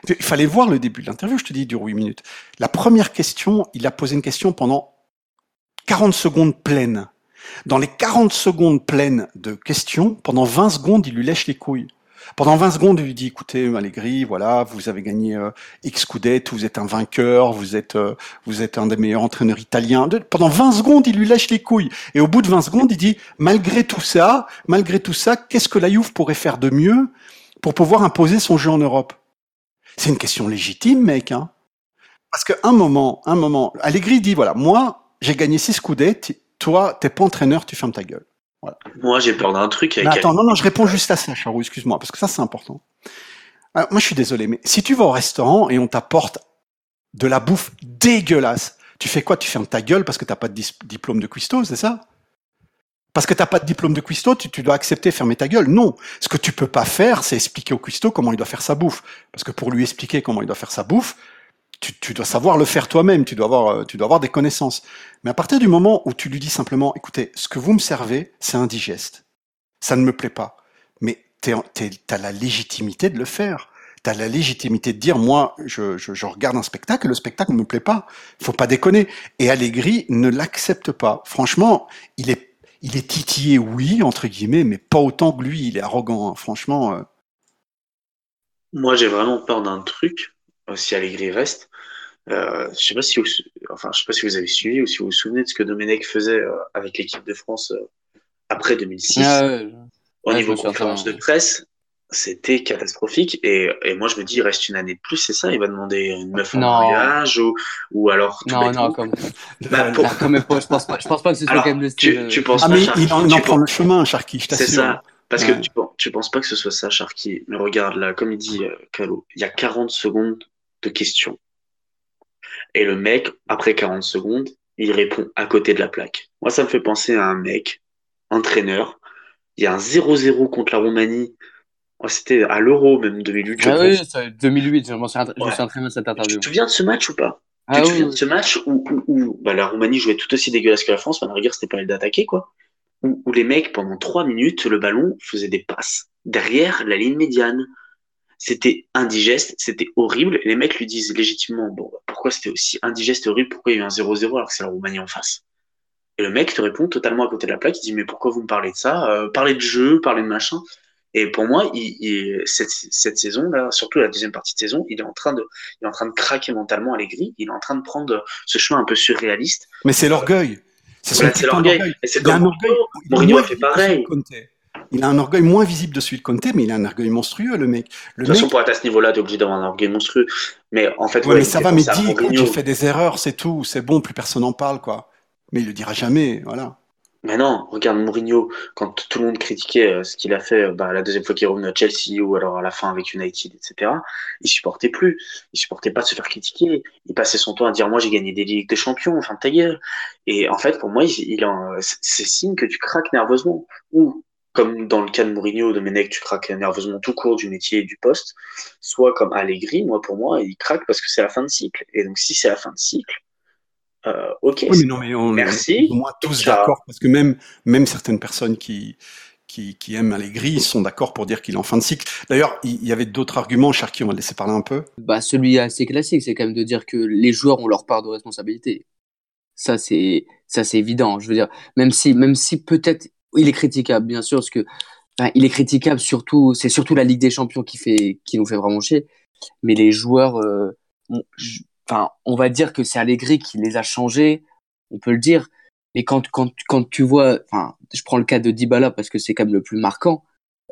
Speaker 1: Il fallait voir le début de l'interview, je te dis, il dure 8 minutes. La première question, il a posé une question pendant 40 secondes pleines. Dans les 40 secondes pleines de questions, pendant 20 secondes, il lui lèche les couilles. Pendant 20 secondes, il lui dit, écoutez, Allegri, voilà, vous avez gagné euh, X Scudetto, vous êtes un vainqueur, vous êtes, euh, vous êtes un des meilleurs entraîneurs italiens. pendant 20 secondes, il lui lèche les couilles. Et au bout de 20 secondes, il dit, malgré tout ça, malgré tout ça, qu'est-ce que la Juve pourrait faire de mieux pour pouvoir imposer son jeu en Europe? C'est une question légitime, mec. Hein Parce qu'à un moment, un moment, Allegri dit, voilà, moi, j'ai gagné 6 Scudetto, toi, t'es pas entraîneur, tu fermes ta gueule.
Speaker 4: Moi, j'ai peur d'un truc. Avec
Speaker 1: attends, non, non, je réponds juste à ça, Charou, excuse-moi, parce que ça, c'est important. moi, je suis désolé, mais si tu vas au restaurant et on t'apporte de la bouffe dégueulasse, tu fais quoi? Tu fermes ta gueule parce que t'as pas de diplôme de cuistot, c'est ça? Parce que t'as pas de diplôme de cuistot, tu, tu, dois accepter fermer ta gueule. Non. Ce que tu peux pas faire, c'est expliquer au cuistot comment il doit faire sa bouffe. Parce que pour lui expliquer comment il doit faire sa bouffe, tu, dois savoir le faire toi-même, tu dois avoir, euh, tu dois avoir des connaissances. Mais à partir du moment où tu lui dis simplement, écoutez, ce que vous me servez, c'est indigeste. Ça ne me plaît pas. Mais tu as la légitimité de le faire. Tu as la légitimité de dire, moi, je, je, regarde un spectacle, le spectacle ne me plaît pas. faut pas déconner. Et Allegri ne l'accepte pas. Franchement, il est, il est titillé, oui, entre guillemets, mais pas autant que lui. Il est arrogant, hein. franchement. Euh.
Speaker 4: Moi, j'ai vraiment peur d'un truc, si Allegri reste, euh, je sais pas si vous, enfin, je sais pas si vous avez suivi ou si vous vous souvenez de ce que Domenech faisait euh, avec l'équipe de France euh, après 2006. Ah Au niveau conférence de presse, c'était catastrophique. Et, et, moi, je me dis, il reste une année de plus, c'est ça? Il va demander une meuf en mariage ou, ou alors.
Speaker 3: non, non, comme. Bah, pour... je, pense pas, je pense pas que ce soit quand même le style.
Speaker 4: Tu, tu penses ah,
Speaker 1: pas, mais il en, prend le chemin, Sharky, je t'assure.
Speaker 4: C'est ça. Parce que tu, tu penses pas que ce soit ça, Sharky? Mais regarde là, comme il dit Calo, il y a 40 secondes de questions. Et le mec, après 40 secondes, il répond à côté de la plaque. Moi, ça me fait penser à un mec, entraîneur. Il y a un 0-0 contre la Roumanie. Oh, c'était à l'Euro, même 2008.
Speaker 3: Ah oui, 2008, je me suis entraîné à cette interview.
Speaker 4: Tu te souviens de ce match ou pas? Ah, Tu te souviens de ce match où, où, bah, la Roumanie jouait tout aussi dégueulasse que la France, mais à la rigueur, c'était pas d'attaquer, quoi. Où, où les mecs, pendant 3 minutes, le ballon faisait des passes derrière la ligne médiane c'était indigeste, c'était horrible. les mecs lui disent légitimement, bon, pourquoi c'était aussi indigeste et horrible, pourquoi il y a eu un 0-0 alors que c'est la Roumanie en face? Et le mec te répond totalement à côté de la plaque, il dit, mais pourquoi vous me parlez de ça? Euh, Parlez de jeu, parlez de machin. Et pour moi, il, cette, cette saison-là, surtout la deuxième partie de saison, il est en train de, il est en train de craquer mentalement à l'aigri. Il est en train de prendre ce chemin un peu surréaliste.
Speaker 1: Mais c'est l'orgueil.
Speaker 4: C'est l'orgueil. C'est comme Mourinho a fait pareil.
Speaker 1: Il a un orgueil moins visible de celui de Conte, mais il a un orgueil monstrueux, le mec.
Speaker 4: de toute façon, pour être à ce niveau-là, tu es obligé d'avoir un orgueil monstrueux. Mais en fait,
Speaker 1: ouais, mais ça va, mais dis, fais des erreurs, c'est tout, c'est bon, plus personne n'en parle, quoi. Mais il le dira jamais, voilà.
Speaker 4: Mais non, regarde Mourinho, quand tout le monde critiquait euh, ce qu'il a fait euh, bah, la deuxième fois qu'il est revenu à Chelsea ou alors à la fin avec United, etc., il supportait plus. Il supportait pas de se faire critiquer. Il passait son temps à dire Moi, j'ai gagné des Ligues des Champions, enfin, ta gueule. Et en fait, pour moi, il, il c'est signe que tu craques nerveusement. Ou comme dans le cas de Mourinho, Domenech, tu craques nerveusement tout court du métier et du poste, soit comme Allegri, moi pour moi, il craque parce que c'est la fin de cycle. Et donc si c'est la fin de cycle, euh, ok,
Speaker 1: oui, mais non, mais on, merci. Au moins tous d'accord, parce que même, même certaines personnes qui, qui, qui aiment Allegri sont d'accord pour dire qu'il est en fin de cycle. D'ailleurs, il y avait d'autres arguments, Cherki, on va le laisser parler un peu.
Speaker 3: Bah, celui assez classique, c'est quand même de dire que les joueurs ont leur part de responsabilité. Ça, c'est, ça, c'est évident. Je veux dire, même si, même si peut-être il est critiquable, bien sûr, parce que il est critiquable surtout, c'est surtout la Ligue des Champions qui fait, qui nous fait vraiment chier. Mais les joueurs, euh, enfin, on va dire que c'est Allegri qui les a changés, on peut le dire. Mais quand, quand, quand tu vois, enfin, je prends le cas de Dybala parce que c'est quand même le plus marquant.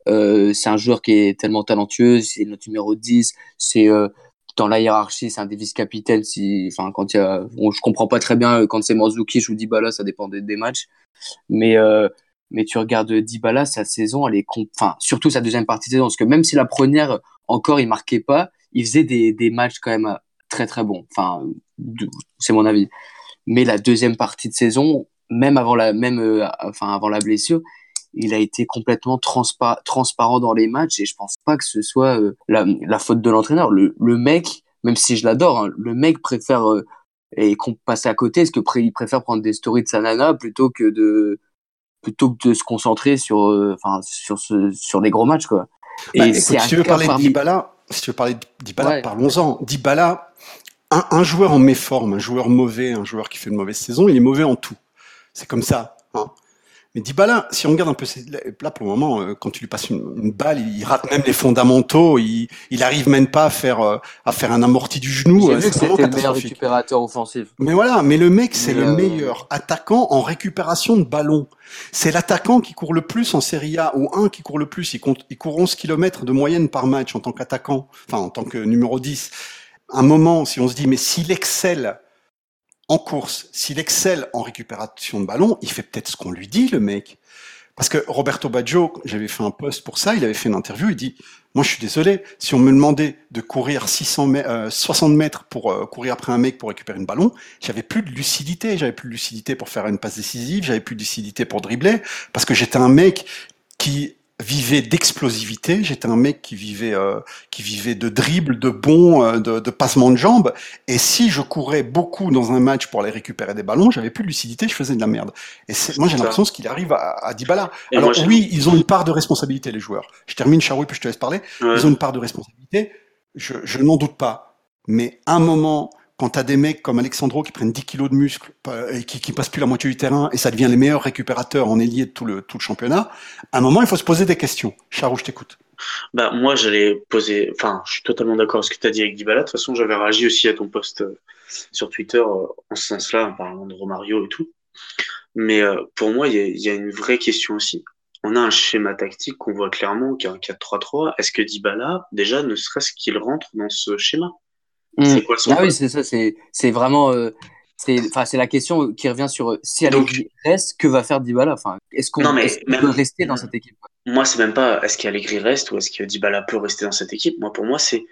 Speaker 3: Euh, c'est un joueur qui est tellement talentueux, c'est notre numéro 10, c'est euh, dans la hiérarchie, c'est un des vice-capitaines. Si, enfin, quand il y a, bon, je comprends pas très bien quand c'est Mandzukic ou Dybala, ça dépend des, des matchs. Mais euh, mais tu regardes Dybala, sa saison, elle est, enfin, surtout sa deuxième partie de saison, parce que même si la première, encore, il marquait pas, il faisait des, des matchs quand même très très bons. Enfin, c'est mon avis. Mais la deuxième partie de saison, même avant la, même, euh, enfin, avant la blessure, il a été complètement transparent dans les matchs et je pense pas que ce soit euh, la, la, faute de l'entraîneur. Le, le, mec, même si je l'adore, hein, le mec préfère euh, et qu'on passe à côté, est-ce que il préfère prendre des stories de sa nana plutôt que de plutôt que de se concentrer sur, euh, enfin, sur, ce, sur des gros matchs, quoi.
Speaker 1: Et bah, si tu veux parler de Dybala, si tu veux parler d'Ibala, parlons-en. Dybala, un, un, joueur en méforme, un joueur mauvais, un joueur qui fait une mauvaise saison, il est mauvais en tout. C'est comme ça. Hein. Mais Dybala, si on regarde un peu là pour le moment, euh, quand tu lui passes une, balle, il rate même les fondamentaux, il, il arrive même pas à faire euh, à faire un amorti du genou.
Speaker 3: J'ai vu que c'était le meilleur récupérateur offensif.
Speaker 1: Mais voilà, mais le mec c'est le euh, meilleur attaquant en récupération de ballon. C'est l'attaquant qui court le plus en Serie A ou un qui court le plus. Il, compte, il court 11 km de moyenne par match en tant qu'attaquant, enfin en tant que numéro 10. Un moment, si on se dit mais s'il excelle en course, s'il excelle en récupération de ballon, il fait peut-être ce qu'on lui dit, le mec. Parce que Roberto Baggio, j'avais fait un post pour ça, il avait fait une interview, il dit, moi je suis désolé, si on me demandait de courir 600 60 mètres pour euh, courir après un mec pour récupérer une ballon, j'avais plus de lucidité, j'avais plus de lucidité pour faire une passe décisive, j'avais plus de lucidité pour dribbler, parce que j'étais un mec qui vivait d'explosivité. J'étais un mec qui vivait, euh, qui vivait de dribble, de bons, euh, de, de passement de jambes. Et si je courais beaucoup dans un match pour aller récupérer des ballons, j'avais plus de lucidité, je faisais de la merde. Et moi, j'ai l'impression ce qu'il arrive à, à Dybala. Alors oui, ils ont une part de responsabilité, les joueurs. Je termine, Charouille, puis je te laisse parler. Ils ont une part de responsabilité. Je, je n'en doute pas. Mais un moment, quand tu as des mecs comme Alexandro qui prennent 10 kilos de muscles et qui, passent plus la moitié du terrain et ça devient les meilleurs récupérateurs en ailier de tout le, championnat, à un moment, il faut se poser des questions. Charou, je t'écoute.
Speaker 4: Bah, moi, j'allais poser, enfin, je suis totalement d'accord avec ce que tu as dit avec Dybala. De toute façon, j'avais réagi aussi à ton post euh, sur Twitter euh, en ce sens-là, en parlant de Romario et tout. Mais euh, pour moi, il y, y a, une vraie question aussi. On a un schéma tactique qu'on voit clairement, qui est un 4-3-3. Est-ce que Dybala, déjà, ne serait-ce qu'il rentre dans ce schéma?
Speaker 3: C'est quoi son Ah oui, c'est ça, c'est, vraiment. Euh, c'est la question qui revient sur euh, si Allegri reste, que va faire Dybala? Enfin, Est-ce qu'on peut rester dans cette équipe?
Speaker 4: Moi, c'est même pas est-ce qu'Allegri reste ou est-ce que Dybala peut rester dans cette équipe? Moi, pour moi, c'est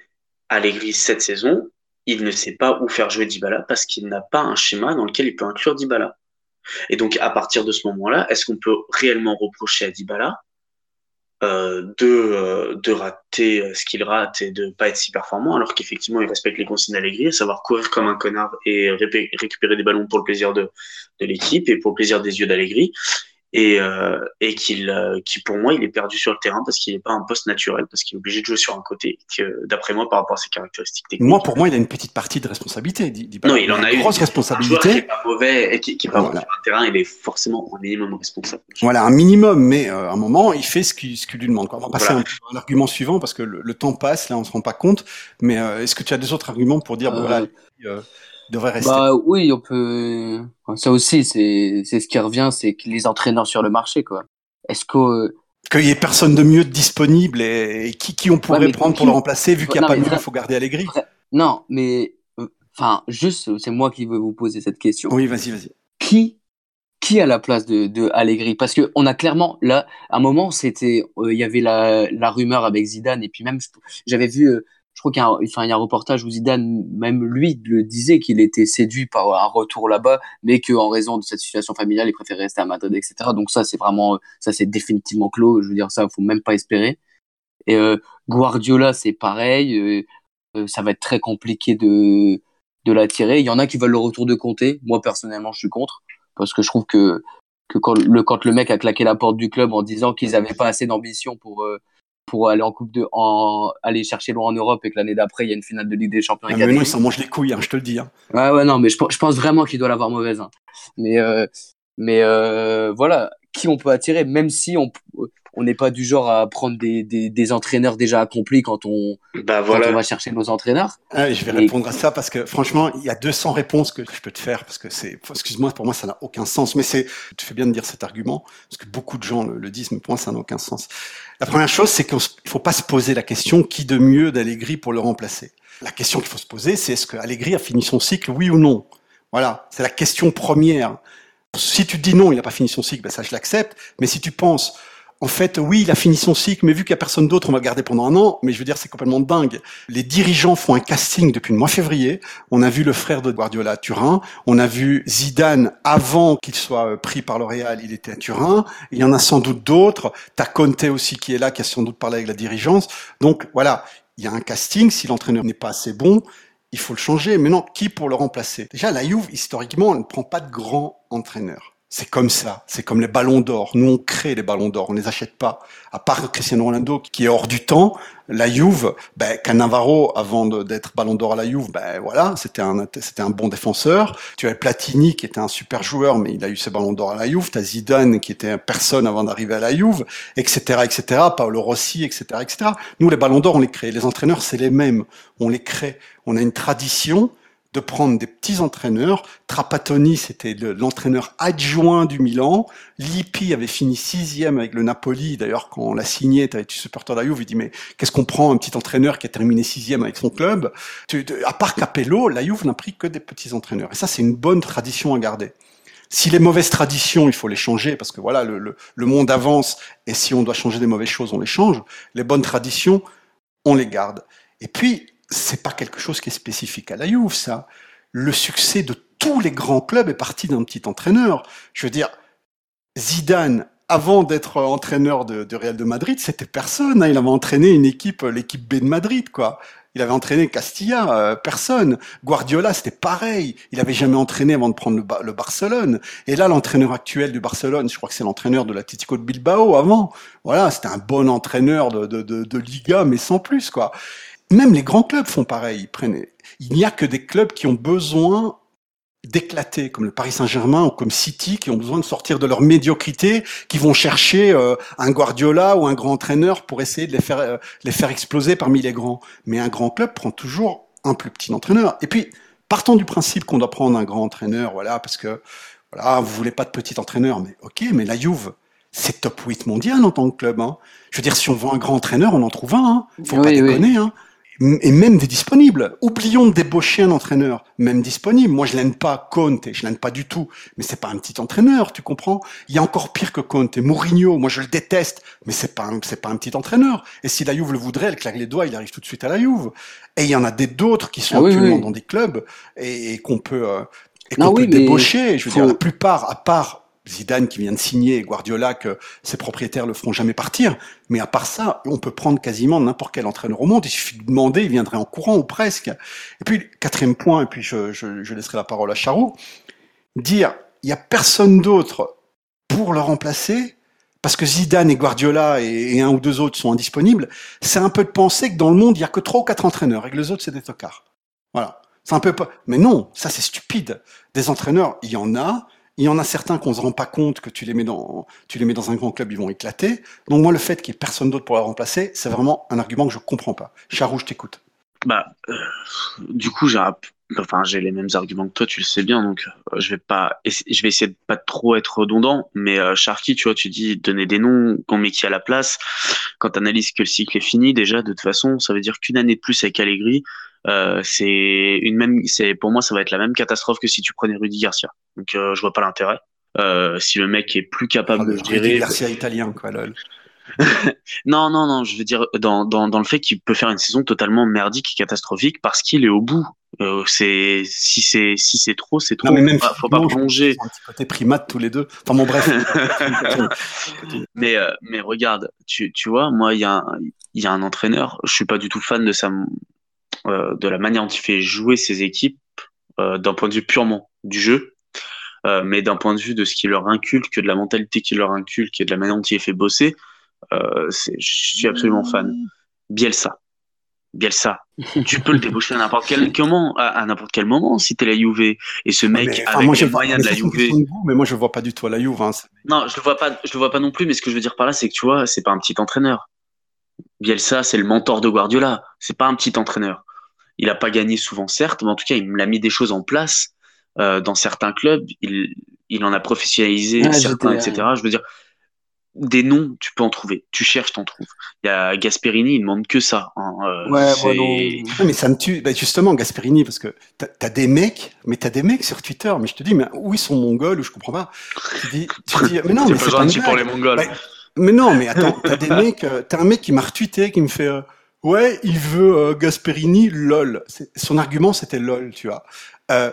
Speaker 4: Allegri cette saison, il ne sait pas où faire jouer Dybala parce qu'il n'a pas un schéma dans lequel il peut inclure Dybala. Et donc, à partir de ce moment-là, est-ce qu'on peut réellement reprocher à Dybala euh, de, euh, de rater euh, ce qu'il rate et de pas être si performant, alors qu'effectivement il respecte les consignes d'Allegri, à savoir courir comme un connard et récupérer des ballons pour le plaisir de, de l'équipe et pour le plaisir des yeux d'Allegri et, euh, et qu'il, euh, qui pour moi, il est perdu sur le terrain parce qu'il n'est pas un poste naturel, parce qu'il est obligé de jouer sur un côté, que d'après moi, par rapport à ses caractéristiques techniques.
Speaker 1: Moi, pour moi, il a une petite partie de responsabilité. Dit,
Speaker 4: non, il en a
Speaker 1: une grosse responsabilité. Un
Speaker 4: qui est pas mauvais et qui, qui est pas voilà. sur le terrain, il est forcément un minimum responsable.
Speaker 1: Voilà, un minimum, mais euh, à un moment, il fait ce qu'il ce lui demande. Quoi. On va passer voilà. à l'argument suivant parce que le, le, temps passe, là, on se rend pas compte. Mais euh, est-ce que tu as des autres arguments pour dire, voilà, devrait rester.
Speaker 3: Bah oui, on peut. Ça aussi, c'est c'est ce qui revient, c'est que les entraîneurs sur le marché, quoi. Est-ce que
Speaker 1: qu'il y ait personne de mieux disponible et, qui, qui on pourrait ouais, prendre pour le remplacer vu qu'il n'y a non, pas de mieux, il faut garder Allegri.
Speaker 3: Non, mais enfin, juste, c'est moi qui veux vous poser cette question.
Speaker 1: Oui, vas-y, vas-y.
Speaker 3: Qui qui a la place de, de Allegri? Parce que on a clairement là, à un moment, c'était, euh, il y avait la, la rumeur avec Zidane et puis même j'avais vu euh, je crois qu'il y, a un, enfin, il y a un reportage où Zidane, même lui, le disait qu'il était séduit par un retour là-bas, mais qu'en raison de cette situation familiale, il préférait rester à Madrid, etc. Donc ça, c'est vraiment, ça c'est définitivement clos. Je veux dire, ça, faut même pas espérer. Et euh, Guardiola, c'est pareil. Euh, euh, ça va être très compliqué de de l'attirer. Il y en a qui veulent le retour de Comté. Moi, personnellement, je suis contre parce que je trouve que que quand le quand le mec a claqué la porte du club en disant qu'ils avaient pas assez d'ambition pour euh, pour aller en coupe de en aller chercher loin en Europe et que l'année d'après il y a une finale de Ligue des Champions.
Speaker 1: Ah, mais non, il s'en mange les couilles, hein, je te le dis. Hein.
Speaker 3: Ouais ouais non mais je, je pense vraiment qu'il doit l'avoir mauvaise. Hein. Mais euh, mais euh, voilà qui on peut attirer même si on on n'est pas du genre à prendre des, des, des, entraîneurs déjà accomplis quand on,
Speaker 4: bah voilà.
Speaker 3: quand on va chercher nos entraîneurs.
Speaker 1: Ah, je vais et... répondre à ça parce que franchement, il y a 200 réponses que je peux te faire parce que c'est, excuse-moi, pour moi ça n'a aucun sens, mais c'est, tu fais bien de dire cet argument parce que beaucoup de gens le, le disent, mais pour moi ça n'a aucun sens. La première chose, c'est qu'il ne faut pas se poser la question qui de mieux d'Allegri pour le remplacer. La question qu'il faut se poser, c'est est-ce que Allegri a fini son cycle, oui ou non? Voilà, c'est la question première. Si tu te dis non, il n'a pas fini son cycle, ben ça je l'accepte. Mais si tu penses en fait, oui, il a fini son cycle, mais vu qu'il n'y a personne d'autre, on va le garder pendant un an. Mais je veux dire, c'est complètement dingue. Les dirigeants font un casting depuis le mois février. On a vu le frère de Guardiola à Turin. On a vu Zidane avant qu'il soit pris par le il était à Turin. Il y en a sans doute d'autres. T'as Conte aussi qui est là, qui a sans doute parlé avec la dirigeance. Donc voilà, il y a un casting. Si l'entraîneur n'est pas assez bon, il faut le changer. Mais non, qui pour le remplacer? Déjà, la Juve, historiquement, elle ne prend pas de grands entraîneurs. C'est comme ça. C'est comme les ballons d'or. Nous, on crée les ballons d'or. On les achète pas. À part Cristiano Ronaldo, qui est hors du temps, la Juve, ben, Cannavaro, avant d'être ballon d'or à la Juve, ben, voilà, c'était un, c'était un bon défenseur. Tu avais Platini, qui était un super joueur, mais il a eu ses ballons d'or à la Juve. T'as Zidane, qui était personne avant d'arriver à la Juve, etc., etc., Paolo Rossi, etc., etc. Nous, les ballons d'or, on les crée. Les entraîneurs, c'est les mêmes. On les crée. On a une tradition de prendre des petits entraîneurs. Trapattoni, c'était l'entraîneur adjoint du Milan. Lippi avait fini sixième avec le Napoli. D'ailleurs, quand on l'a signé, tu supporter de la Juve, il dit mais qu'est-ce qu'on prend un petit entraîneur qui a terminé sixième avec son club? À part Capello, la n'a pris que des petits entraîneurs. Et ça, c'est une bonne tradition à garder. Si les mauvaises traditions, il faut les changer parce que voilà, le monde avance et si on doit changer des mauvaises choses, on les change. Les bonnes traditions, on les garde. Et puis, c'est pas quelque chose qui est spécifique à la Juve, ça. Le succès de tous les grands clubs est parti d'un petit entraîneur. Je veux dire, Zidane, avant d'être entraîneur de, Real de Madrid, c'était personne. Hein. Il avait entraîné une équipe, l'équipe B de Madrid, quoi. Il avait entraîné Castilla, euh, personne. Guardiola, c'était pareil. Il avait jamais entraîné avant de prendre le, Barcelone. Et là, l'entraîneur actuel du Barcelone, je crois que c'est l'entraîneur de l'Atlético de Bilbao avant. Voilà, c'était un bon entraîneur de, Liga, mais sans plus, quoi. Même les grands clubs font pareil. Il n'y a que des clubs qui ont besoin d'éclater, comme le Paris Saint-Germain ou comme City, qui ont besoin de sortir de leur médiocrité, qui vont chercher euh, un Guardiola ou un grand entraîneur pour essayer de les faire, euh, les faire exploser parmi les grands. Mais un grand club prend toujours un plus petit entraîneur. Et puis, partons du principe qu'on doit prendre un grand entraîneur, voilà, parce que voilà, vous voulez pas de petit entraîneur, mais ok, mais la Juve, c'est top 8 mondial en tant que club. Hein. Je veux dire, si on veut un grand entraîneur, on en trouve un. Hein. Faut pas déconner. Hein et même des disponibles. Oublions de débaucher un entraîneur, même disponible. Moi, je l'aime pas Conte, je l'aime pas du tout, mais c'est pas un petit entraîneur, tu comprends? Il y a encore pire que Conte. Mourinho, moi je le déteste, mais c'est pas c'est pas un petit entraîneur. Et si la Juve le voudrait, elle claque les doigts, il arrive tout de suite à la Juve. Et il y en a des d'autres qui sont ah actuellement dans des clubs et, qu'on peut euh, et qu'on peut débaucher. Je veux dire, la plupart, à part Zidane qui vient de signer, Guardiola que ses propriétaires le feront jamais partir. Mais à part ça, on peut prendre quasiment n'importe quel entraîneur au monde. Il suffit de demander, il viendrait en courant ou presque. Et puis quatrième point, et puis je, laisserai la parole à Charou, dire il y a personne d'autre pour le remplacer. Parce que Zidane et Guardiola et, un ou deux autres sont indisponibles, c'est un peu de penser que dans le monde, il y a que trois ou quatre entraîneurs et que les autres, c'est des tocards. Voilà. C'est un peu. Mais non, ça c'est stupide. Des entraîneurs, il y en a, il y en a certains qu'on ne se rend pas compte que tu les mets dans, tu les mets dans un grand club, ils vont éclater. Donc moi, le fait qu'il n'y ait personne d'autre pour la remplacer, c'est vraiment un argument que je comprends pas. Charou, je t'écoute.
Speaker 4: Bah, euh, du coup, j'ai, enfin, les mêmes arguments que toi, tu le sais bien, donc euh, je vais pas, je vais essayer de pas trop être redondant. Mais euh, tu vois, tu dis donner des noms, qu'on met qui à la place. Quand tu analyses que le cycle est fini, déjà, de toute façon, ça veut dire qu'une année de plus avec Allegri, euh, c'est une même, c'est pour moi ça va être la même catastrophe que si tu prenais Rudy Garcia. Donc euh, je vois pas l'intérêt. Euh, si le mec est plus capable ah, de gérer.
Speaker 1: Rudy Garcia italien quoi
Speaker 4: non non non, je veux dire dans dans dans le fait qu'il peut faire une saison totalement merdique et catastrophique parce qu'il est au bout. Euh, c'est si c'est si c'est trop c'est trop.
Speaker 1: Non, mais même faut pas, plonger. Un petit côté primate tous les deux. Enfin bon bref.
Speaker 4: mais mais regarde, tu tu vois, moi il y a il y a un entraîneur, je suis pas du tout fan de sa de la manière dont il fait jouer ses équipes euh, d'un point de vue purement du jeu, euh, mais d'un point de vue de ce qu'il leur inculque, de la mentalité qu'il leur inculque et de la manière dont il est fait bosser, je suis absolument fan. Bielsa. Bielsa, tu peux le débaucher à n'importe quel comment, à, n'importe quel moment si t'es la Juve et ce mec avec moi, les moyens de la Juve.
Speaker 1: mais moi je vois pas du tout à la Juve. Hein,
Speaker 4: non, je le vois pas, je le vois pas non plus. Mais ce que je veux dire par là, c'est que tu vois, c'est pas un petit entraîneur. Bielsa, c'est le mentor de Guardiola. C'est pas un petit entraîneur. Il n'a pas gagné souvent, certes, mais en tout cas, il a mis des choses en place euh, dans certains clubs. Il, il en a professionnalisé certains, etc. Je veux dire, des noms, tu peux en trouver. Tu cherches, t'en trouves. Il y a Gasperini, il demande que ça. Hein.
Speaker 1: Euh, ouais, mais ça me tue. Bah, justement, Gasperini, parce que t'as as des mecs, mais t'as des mecs sur Twitter, mais je te dis, mais où ils sont mongols, ou je comprends pas. Tu dis, tu dis mais non, mais c'est pas,
Speaker 4: pour les mongols. Bah,
Speaker 1: mais non, mais attends, t'as des mecs, euh, t'as un mec qui m'a retweeté, qui me fait, Ouais, il veut euh, Gasperini, lol. Son argument, c'était lol, tu vois. Euh,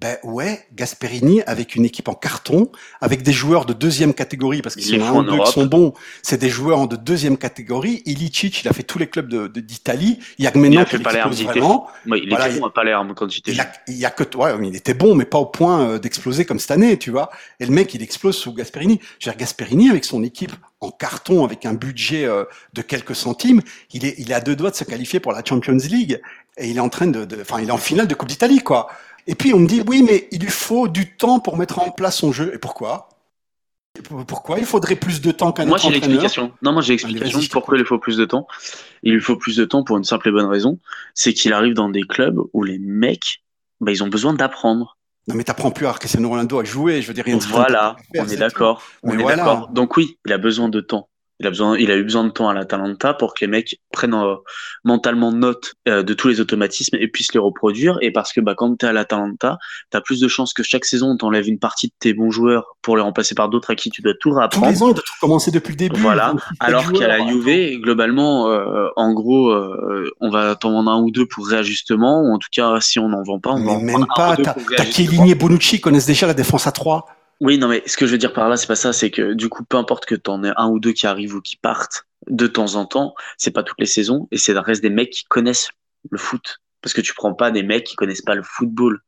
Speaker 1: Ben ouais, Gasperini avec une équipe en carton, avec des joueurs de deuxième catégorie, parce ou deux qui sont bons, c'est des joueurs de deuxième catégorie. Ilicic, il a fait tous les clubs de- de- d'Italie. Il y a que maintenant
Speaker 4: a fait
Speaker 1: qu'il explose vraiment.
Speaker 4: Ouais, il
Speaker 1: Voilà,
Speaker 4: était bon à Palerme quand j'étais
Speaker 1: Il a, il y a que toi, il était bon, mais pas au point euh, d'exploser comme cette année, tu vois. Et le mec, il explose sous Gasperini. Je veux dire, Gasperini avec son équipe en carton, avec un budget euh, de quelques centimes, il est, il à deux doigts de se qualifier pour la Champions League. Et il est en train de- enfin, il est en finale de Coupe d'Italie, quoi. Et puis on me dit, oui, mais il lui faut du temps pour mettre en place son jeu. Et pourquoi? Pourquoi? Il faudrait plus de temps qu'un
Speaker 4: Moi, j'ai l'explication. Non, moi, j'ai l'explication
Speaker 1: vas-y, je
Speaker 4: de pourquoi il lui faut plus de temps. Il lui faut plus de temps pour une simple et bonne raison. C'est qu'il arrive dans des clubs où les mecs, bah, ils ont besoin d'apprendre.
Speaker 1: Non, mais t'apprends plus à Cristiano Ronaldo à jouer. Je veux dire, certaine
Speaker 4: Voilà,
Speaker 1: faire,
Speaker 4: on est d'accord. On est
Speaker 1: voilà.
Speaker 4: d'accord. Donc oui, il a besoin de temps. Il a besoin, il a eu besoin de temps à l'Atalanta pour que les mecs prennent euh, mentalement note euh, de tous les automatismes et puissent les reproduire. Et parce que bah, quand t'es à l'Atalanta, t'as plus de chances que chaque saison on t'enlève une partie de tes bons joueurs pour les remplacer par d'autres à qui tu dois tout
Speaker 1: Tous
Speaker 4: réapprendre.
Speaker 1: les ans, il doit tout commencer depuis le début.
Speaker 4: Voilà. Alors qu'à la. Juve, globalement, euh, en gros, euh, on va t'en vendre un ou deux pour réajustement, ou en tout cas, si on n'en vend pas, on va en
Speaker 1: même
Speaker 4: prendre un
Speaker 1: pas.
Speaker 4: ou deux
Speaker 1: T'as
Speaker 4: pour réajustement.
Speaker 1: Bonucci connaissent déjà la défense à 3.
Speaker 4: Oui, non, mais ce que je veux dire par là, c'est pas ça, c'est que du coup, peu importe que t'en aies un ou deux qui arrivent ou qui partent, de temps en temps, c'est pas toutes les saisons, et c'est reste des mecs qui connaissent le foot. Parce que tu prends pas des mecs qui connaissent pas le football.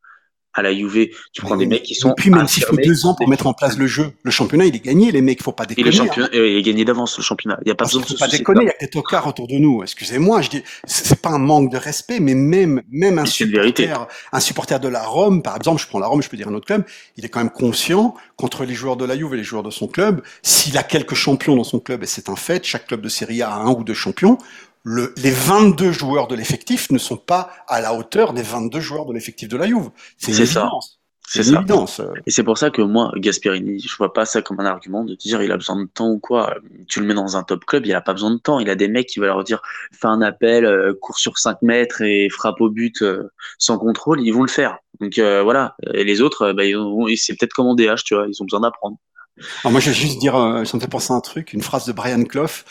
Speaker 4: À la Juve, tu prends des mecs qui sont.
Speaker 1: Et puis, même s'il faut deux ans pour mettre en place le jeu, le championnat, il est gagné, les mecs, faut pas
Speaker 4: Et
Speaker 1: déconner.
Speaker 4: le
Speaker 1: hein.
Speaker 4: championnat, euh, il est gagné d'avance, le championnat. Il y a pas
Speaker 1: Parce
Speaker 4: besoin de
Speaker 1: faut
Speaker 4: se
Speaker 1: pas déconner, il y a des tocards autour de nous. Excusez-moi, je dis, c'est pas un manque de respect, mais même, même un supporter, un supporter de la Rome, par exemple, je prends la Rome, je peux dire un autre club, il est quand même conscient qu'entre les joueurs de la Juve et les joueurs de son club, s'il a quelques champions dans son club, et c'est un fait, chaque club de Serie A a un ou deux champions, le, les 22 joueurs de l'effectif ne sont pas à la hauteur des 22 joueurs de l'effectif de la Juve. C'est
Speaker 4: ça.
Speaker 1: évidence.
Speaker 4: C'est ça.
Speaker 1: évidence.
Speaker 4: Et c'est pour ça que moi, Gasperini, je vois pas ça comme un argument de dire il a besoin de temps ou quoi. Tu le mets dans un top club, il a pas besoin de temps. Il a des mecs qui veulent leur dire fais un appel, euh, cours sur 5 mètres et frappe au but euh, sans contrôle, ils vont le faire. Donc euh, voilà. Et les autres, euh, bah, c'est peut-être comme en DH, tu vois, ils ont besoin d'apprendre.
Speaker 1: Alors moi, je vais juste dire, euh, ça me fait penser à un truc, une phrase de Brian Clough.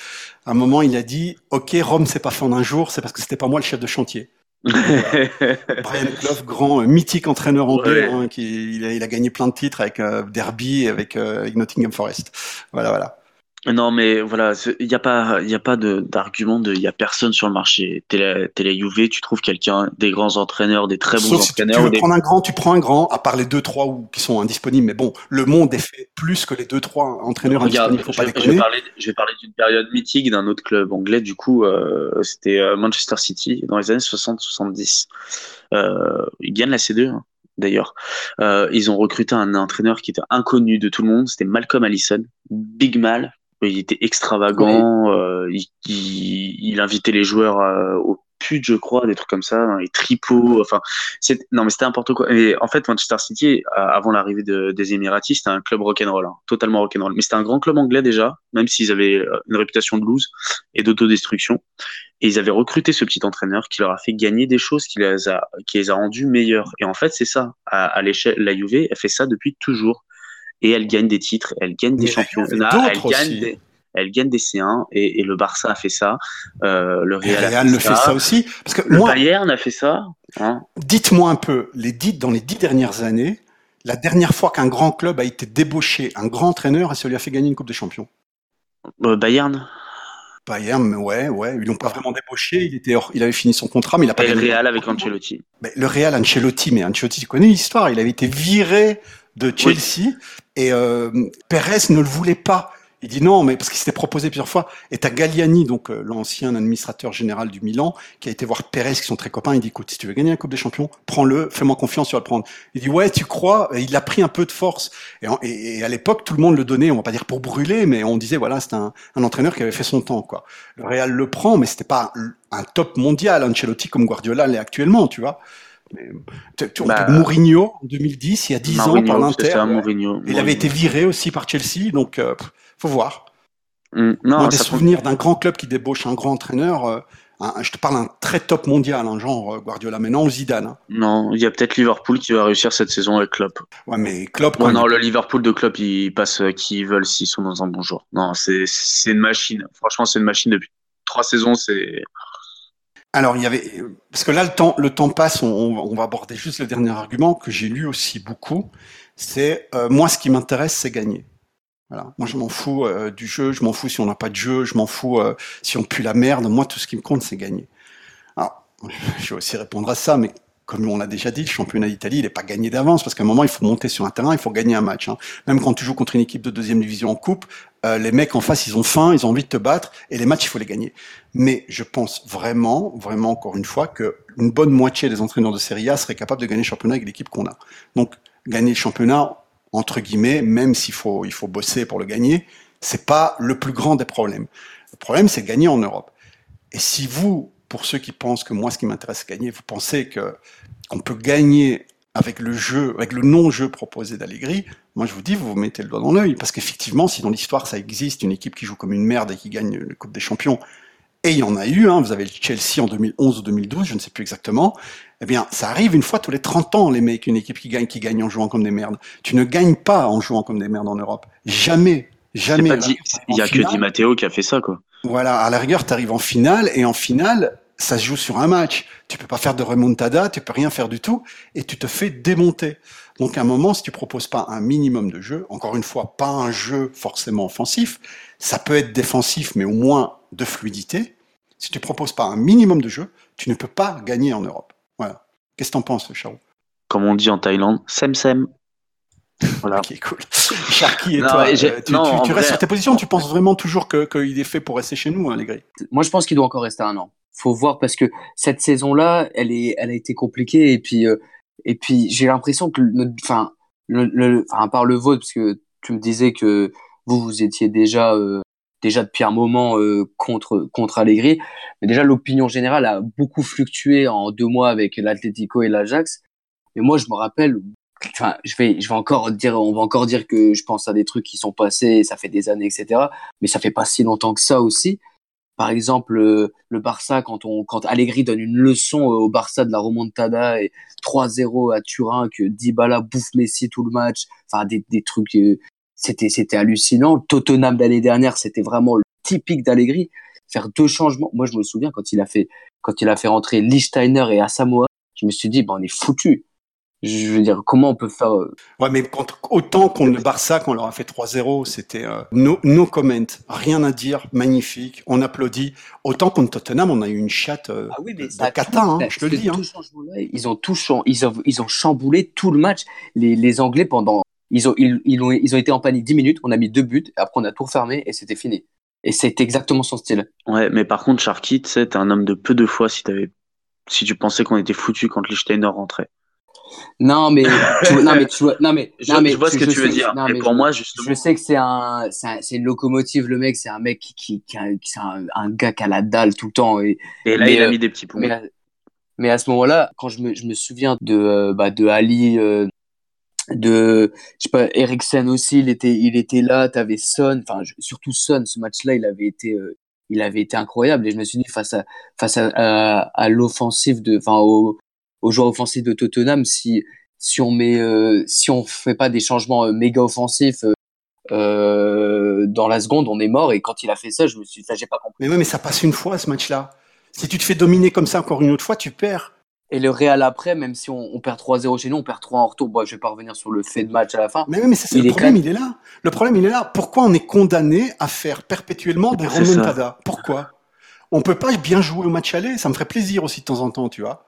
Speaker 1: À un moment, il a dit, OK, Rome, c'est pas fait en un jour, c'est parce que c'était pas moi le chef de chantier. Brian Clough, grand, euh, mythique entraîneur anglais,
Speaker 4: Ouais.
Speaker 1: hein, qui, il a, il a gagné plein de titres avec euh, Derby avec, euh, avec Nottingham Forest. Voilà, voilà.
Speaker 4: Non, mais voilà, il n'y a pas, il y a pas de- d'argument de, il y a personne sur le marché. T'es la, t'es la Juve, tu trouves quelqu'un, des grands entraîneurs, des très bons
Speaker 1: Sauf si tu,
Speaker 4: entraîneurs.
Speaker 1: veux
Speaker 4: des-
Speaker 1: prendre un grand, tu prends un grand, à part les deux, trois ou, qui sont indisponibles. Mais bon, le monde est fait plus que les deux, trois entraîneurs
Speaker 4: Regarde,
Speaker 1: indisponibles, faut
Speaker 4: je,
Speaker 1: pas
Speaker 4: vais- je vais
Speaker 1: déconner.
Speaker 4: parler, je vais parler d'une période mythique d'un autre club anglais. Du coup, euh, c'était euh, Manchester City dans les années 60-70. Euh, ils gagnent la C2 hein, d'ailleurs. Euh, ils ont recruté un entraîneur qui était inconnu de tout le monde. C'était Malcolm Allison, Big Mal. Il était extravagant. euh, il, il, il invitait les joueurs euh, au pute, je crois, des trucs comme ça, dans les tripots. Enfin, c'est non mais c'était n'importe quoi. Et en fait, Manchester City, avant l'arrivée de- des Émiratis, c'était un club rock'n'roll, hein, totalement rock'n'roll. Mais c'était un grand club anglais déjà, même s'ils avaient euh, une réputation de lose et d'autodestruction. Et ils avaient recruté ce petit entraîneur qui leur a fait gagner des choses, qui les a, qui les a rendus meilleurs. Et en fait, c'est ça. À, à l'échelle, la Juve, elle fait ça depuis toujours. Et elle gagne des titres, elle gagne des
Speaker 1: Mais
Speaker 4: championnats, elle gagne des, elle gagne des C1 et, et le Barça a fait ça, euh, le
Speaker 1: Et
Speaker 4: Real, a
Speaker 1: Real
Speaker 4: fait
Speaker 1: le fait ça aussi. Parce que
Speaker 4: le
Speaker 1: moi,
Speaker 4: Bayern a fait ça. Hein.
Speaker 1: Dites-moi un peu, les dix, dans les dix dernières années, la dernière fois qu'un grand club a été débauché, un grand entraîneur, et ça lui a fait gagner une Coupe des Champions?
Speaker 4: Euh, Bayern
Speaker 1: Bayern, mais ouais, ouais, ils l'ont pas vraiment débauché. Il était, hors- il avait fini son contrat, mais il a pas
Speaker 4: et le. Real avec Ancelotti.
Speaker 1: Mais le Real, Ancelotti, mais Ancelotti, tu connais l'histoire. Il avait été viré de Chelsea et euh, Perez ne le voulait pas. Il dit non, mais parce qu'il s'était proposé plusieurs fois. Et t'as Galliani, donc euh, l'ancien administrateur général du Milan, qui a été voir Perez, qui sont très copains. Il dit écoute, si tu veux gagner la Coupe des Champions, prends-le, fais-moi confiance, tu vas le prendre. Il dit ouais, tu crois? Et Il a pris un peu de force. Et, en- et- et à l'époque, tout le monde le donnait, on va pas dire pour brûler, mais on disait voilà, c'est un, un entraîneur qui avait fait son temps, quoi. Le Real le prend, mais c'était pas un, un top mondial, Ancelotti comme Guardiola l'est actuellement, tu vois. Tu-
Speaker 4: Bah,
Speaker 1: Mourinho, en 2010, il y a 10 ans, par l'Inter.
Speaker 4: ça,
Speaker 1: ouais.
Speaker 4: Mourinho.
Speaker 1: Il avait été viré aussi par Chelsea, donc euh, faut voir.
Speaker 4: Mm, Non,
Speaker 1: Moi, des souvenirs d'un grand club qui débauche un grand entraîneur. euh, un- je te parle d'un très top mondial, un genre euh, Guardiola, mais non Zidane. hein.
Speaker 4: Non, il y a peut-être Liverpool qui va réussir cette saison avec Klopp.
Speaker 1: Ouais, mais Klopp,
Speaker 4: Ouais, non,
Speaker 1: il-
Speaker 4: le Liverpool de Klopp, ils passent qui ils veulent s'ils sont dans un bon jour. Non, c'est c'est une machine. Franchement, c'est une machine depuis trois saisons. C'est
Speaker 1: Alors, il y avait, parce que là, le temps, le temps passe, on, va aborder juste le dernier argument que j'ai lu aussi beaucoup. C'est, euh, moi, ce qui m'intéresse, c'est gagner. Voilà. Moi, je m'en fous euh, du jeu, je m'en fous si on n'a pas de jeu, je m'en fous euh, si on pue la merde. Moi, tout ce qui me compte, c'est gagner. Alors, je vais aussi répondre à ça, mais comme on l'a déjà dit, le championnat d'Italie, il n'est pas gagné d'avance, parce qu'à un moment, il faut monter sur un terrain, il faut gagner un match. Hein. Même quand tu joues contre une équipe de deuxième division en coupe, euh, les mecs en face, ils ont faim, ils ont envie de te battre, et les matchs, il faut les gagner. Mais je pense vraiment, vraiment encore une fois, que une bonne moitié des entraîneurs de Serie A seraient capables de gagner le championnat avec l'équipe qu'on a. Donc, gagner le championnat, entre guillemets, même s'il faut, il faut bosser pour le gagner, c'est pas le plus grand des problèmes. Le problème, c'est gagner en Europe. Et si vous, pour ceux qui pensent que moi, ce qui m'intéresse, c'est gagner, vous pensez que qu'on peut gagner avec le jeu, avec le non-jeu proposé d'Allegri, moi je vous dis, vous vous mettez le doigt dans l'œil, parce qu'effectivement, si dans l'histoire ça existe, une équipe qui joue comme une merde et qui gagne le Coupe des Champions, et il y en a eu, hein, vous avez le Chelsea en 2011 ou 2012, je ne sais plus exactement, eh bien, ça arrive une fois tous les 30 ans, les mecs, une équipe qui gagne, qui gagne en jouant comme des merdes. Tu ne gagnes pas en jouant comme des merdes en Europe. Jamais. Jamais.
Speaker 2: Il n'y a que Di Matteo qui a fait ça, quoi.
Speaker 1: Voilà, à la rigueur, tu arrives en finale, et en finale, ça se joue sur un match. Tu peux pas faire de remontada, tu peux rien faire du tout, et tu te fais démonter. Donc à un moment, si tu proposes pas un minimum de jeu, encore une fois, pas un jeu forcément offensif, ça peut être défensif, mais au moins de fluidité. Si tu proposes pas un minimum de jeu, tu ne peux pas gagner en Europe. Voilà. Qu'est-ce que t'en penses,
Speaker 2: Comme on dit en Thaïlande, sem sem.
Speaker 1: Voilà. ok, cool. Sharky et toi, euh, tu, restes sur tes positions Tu penses vraiment toujours qu'il est fait pour rester chez nous, hein, les grilles
Speaker 3: Moi, je pense qu'il doit encore rester un an faut voir parce que cette saison-là, elle est, elle a été compliquée et puis, euh, et puis j'ai l'impression que notre, enfin, le, à part le vôtre, parce que tu me disais que vous, vous étiez déjà, euh, déjà depuis un moment euh, contre, contre Allegri, mais déjà l'opinion générale a beaucoup fluctué en deux mois avec l'Atlético et l'Ajax. Mais moi, je me rappelle, je vais, je vais encore dire, on va encore dire que je pense à des trucs qui sont passés, ça fait des années, etc. Mais ça fait pas si longtemps que ça aussi. Par exemple, euh, le Barça, quand, on, quand Allegri donne une leçon euh, au Barça de la remontada et 3-0 à Turin, que Dybala bouffe Messi tout le match, enfin des, des trucs, euh, c'était c'était hallucinant. Tottenham l'année dernière, c'était vraiment le typique d'Allegri. Faire deux changements. Moi, je me souviens quand il a fait quand il a fait rentrer Lichtsteiner et Asamoah, je me suis dit, ben, on est foutu je veux dire, comment on peut faire euh,
Speaker 1: Ouais, mais autant qu'on le Barça, qu'on leur a fait 3-0, c'était euh, no, no comment, rien à dire, magnifique, on applaudit. Autant contre Tottenham, on a eu une chatte euh, ah oui, mais de cata, hein, je te le dis. Hein.
Speaker 3: Ils ont tout ils ont, ils ont chamboulé tout le match. Les, les Anglais pendant, ils ont, ils, ils, ont, ils ont été en panique 10 minutes, on a mis deux buts, après on a tout refermé et c'était fini. Et c'est exactement son style.
Speaker 2: Ouais, mais par contre, Sharky, tu sais, t'es un homme de peu de fois si t'avais, si tu pensais qu'on était foutu quand Lichtsteiner rentrait.
Speaker 3: Non, mais tu vois, non, mais tu vois, non, mais,
Speaker 2: je,
Speaker 3: non, mais,
Speaker 2: je vois ce que tu veux dire. Non, mais pour moi, justement.
Speaker 3: Je sais que c'est un, c'est une locomotive, le mec, c'est un mec qui, qui, qui, c'est un, un, gars qui a la dalle tout le temps. Et,
Speaker 2: et là, il a mis des petits points.
Speaker 3: Mais, mais, à ce moment-là, quand je me, je me souviens de, euh, bah, de Ali, euh, de, je sais pas, Eriksen aussi, il était, il était là, t'avais Son, enfin, surtout Son, ce match-là, il avait été, euh, il avait été incroyable et je me suis dit face à face à, à, à l'offensive de enfin au, aux joueurs offensifs de Tottenham si si on met euh, si on fait pas des changements euh, méga offensifs euh, dans la seconde, on est mort. Et quand il a fait ça, je me suis, j'ai pas compris.
Speaker 1: Mais mais ça passe une fois ce match-là. Si tu te fais dominer comme ça encore une autre fois, tu perds.
Speaker 3: Et le Real après, même si on, on perd 3-0 chez nous, on perd 3 en retour. Bon, je vais pas revenir sur le fait de match à la fin.
Speaker 1: Mais, mais c'est le problème, il est là. Le problème, il est là. Pourquoi on est condamné à faire perpétuellement des remontadas? Pourquoi? On peut pas bien jouer au match aller. Ça me ferait plaisir aussi de temps en temps, tu vois.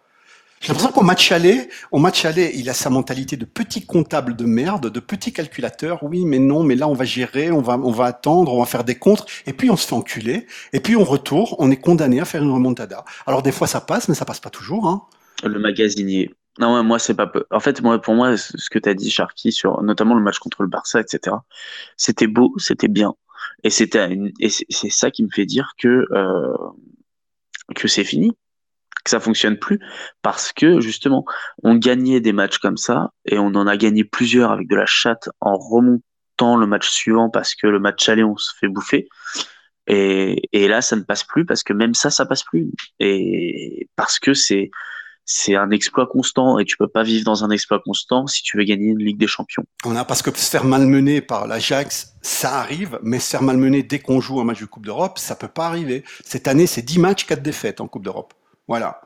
Speaker 1: J'ai l'impression qu'au match aller, au match aller, il a sa mentalité de petit comptable de merde, de petit calculateur. Oui, mais non, mais là on va gérer, on va, on va attendre, on va faire des contres, et puis on se fait enculer, et puis on retourne, on est condamné à faire une remontada. Alors des fois ça passe, mais ça passe pas toujours. Hein.
Speaker 2: Le magasinier. Non, moi c'est pas peu. En fait, moi pour moi, ce que tu as dit, Sharky, sur notamment le match contre le Barça, etc. C'était beau, c'était bien, et c'était, et c'est ça qui me fait dire que euh, que c'est fini que ça fonctionne plus parce que justement on gagnait des matchs comme ça et on en a gagné plusieurs avec de la chatte en remontant le match suivant parce que le match aller on se fait bouffer et, et là ça ne passe plus parce que même ça ça passe plus et parce que c'est c'est un exploit constant et tu peux pas vivre dans un exploit constant si tu veux gagner une Ligue des Champions.
Speaker 1: On a parce que se faire malmener par l'Ajax, ça arrive, mais se faire malmener dès qu'on joue un match de Coupe d'Europe, ça peut pas arriver. Cette année, c'est 10 matchs, 4 défaites en Coupe d'Europe. Voilà.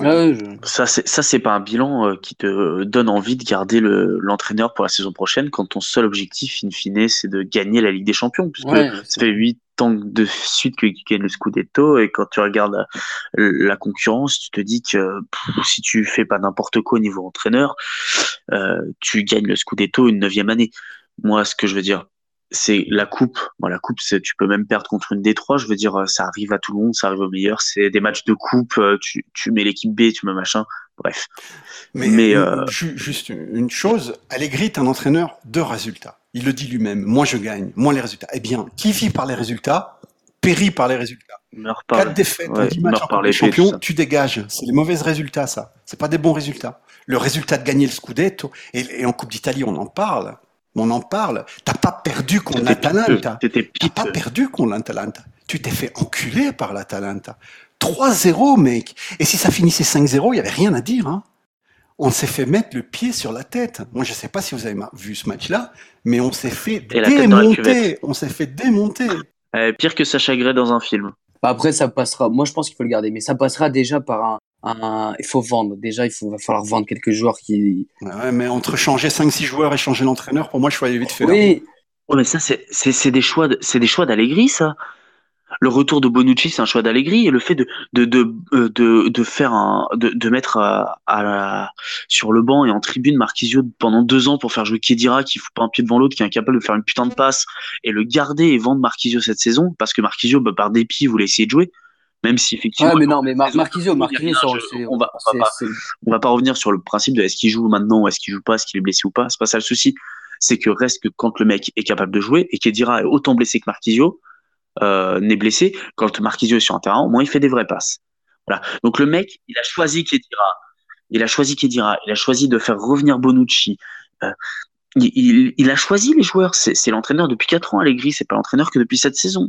Speaker 4: Ah ça, c'est ça, c'est pas un bilan euh, qui te donne envie de garder le, l'entraîneur pour la saison prochaine quand ton seul objectif, in fine, c'est de gagner la Ligue des Champions. Puisque ça fait huit ans de suite que tu gagnes le Scudetto et quand tu regardes la, concurrence, tu te dis que si tu fais pas n'importe quoi au niveau entraîneur, euh, tu gagnes le Scudetto une neuvième année. Moi, ce que je veux dire, c'est la coupe. Bon, la coupe, c'est, tu peux même perdre contre une D3. Je veux dire, ça arrive à tout le monde, ça arrive au meilleur. C'est des matchs de coupe. Euh, tu, tu mets l'équipe B, tu mets machin. Bref.
Speaker 1: Mais, euh, juste une chose, Allegri est un entraîneur de résultats. Il le dit lui-même. Moi, je gagne. Moi, les résultats. Eh bien, qui vit par les résultats périt par les résultats. Quatre défaites, ouais, 10 matchs en champion, tu dégages. C'est les mauvais résultats, ça. C'est pas des bons résultats. Le résultat de gagner le Scudetto, et en Coupe d'Italie, on en parle on en parle. T'as pas perdu contre l'Atalanta. T'as pas perdu contre l'Atalanta. Tu t'es fait enculer par l'Atalanta. 3-0, mec. Et si ça finissait 5-0, il y avait rien à dire. Hein. On s'est fait mettre le pied sur la tête. Moi, je sais pas si vous avez vu ce match-là, mais on s'est fait démonter. On s'est fait démonter.
Speaker 4: Euh, pire que Sacha Gray dans un film.
Speaker 3: Bah, après, ça passera. Moi, je pense qu'il faut le garder, mais ça passera déjà par un, il faut vendre. Déjà, il faut, va falloir vendre quelques joueurs qui.
Speaker 1: Ouais, mais entre changer 5-6 joueurs et changer l'entraîneur, pour moi, je suis vite fait.
Speaker 4: Oui. mais ça, c'est des choix, c'est des choix d'Allegri, ça. Le retour de Bonucci, c'est un choix d'Allegri, et le fait de de de euh, de, de faire un, de, de mettre à, à sur le banc et en tribune Marquisio pendant deux ans pour faire jouer Kedira qui fout pas un pied devant l'autre, qui est incapable de faire une putain de passe, et le garder et vendre Marquisio cette saison parce que Marquisio, bah, par dépit, voulait essayer de jouer même si effectivement.
Speaker 3: Ouais, mais non, mais Mar Marquisio, Marquisio,
Speaker 4: on, va, on, va pas, on va pas revenir sur le principe de est-ce qu'il joue maintenant ou est-ce qu'il joue pas, est-ce qu'il est blessé ou pas. C'est pas ça le souci. C'est que reste que quand le mec est capable de jouer et qui dira autant blessé que Marquisio euh, n'est blessé, quand Marquisio est sur un terrain, au moins il fait des vraies passes. Voilà. Donc le mec, il a choisi Kedira. Il a choisi Kedira. Il a choisi de faire revenir Bonucci. Euh, il, il, il, a choisi les joueurs. C'est l'entraîneur depuis 4 ans, Allegri. C'est pas l'entraîneur que depuis cette saison.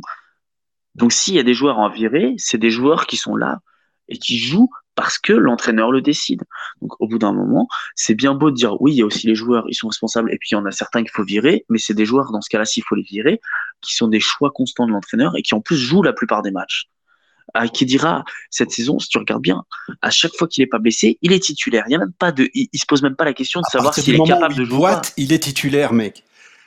Speaker 4: Donc s'il y a des joueurs en virée, c'est des joueurs qui sont là et qui jouent parce que l'entraîneur le décide. Donc au bout d'un moment, c'est bien beau de dire oui, il y a aussi les joueurs, ils sont responsables, et puis il y en a certains qu'il faut virer, mais c'est des joueurs, dans ce cas-là, s'il faut les virer, qui sont des choix constants de l'entraîneur et qui en plus jouent la plupart des matchs. Ah, qui dira cette saison, si tu regardes bien, à chaque fois qu'il est pas blessé, il est titulaire. Il y a même pas de, il, se pose même pas la question de savoir s'il est capable de jouer.
Speaker 1: il est titulaire, mec.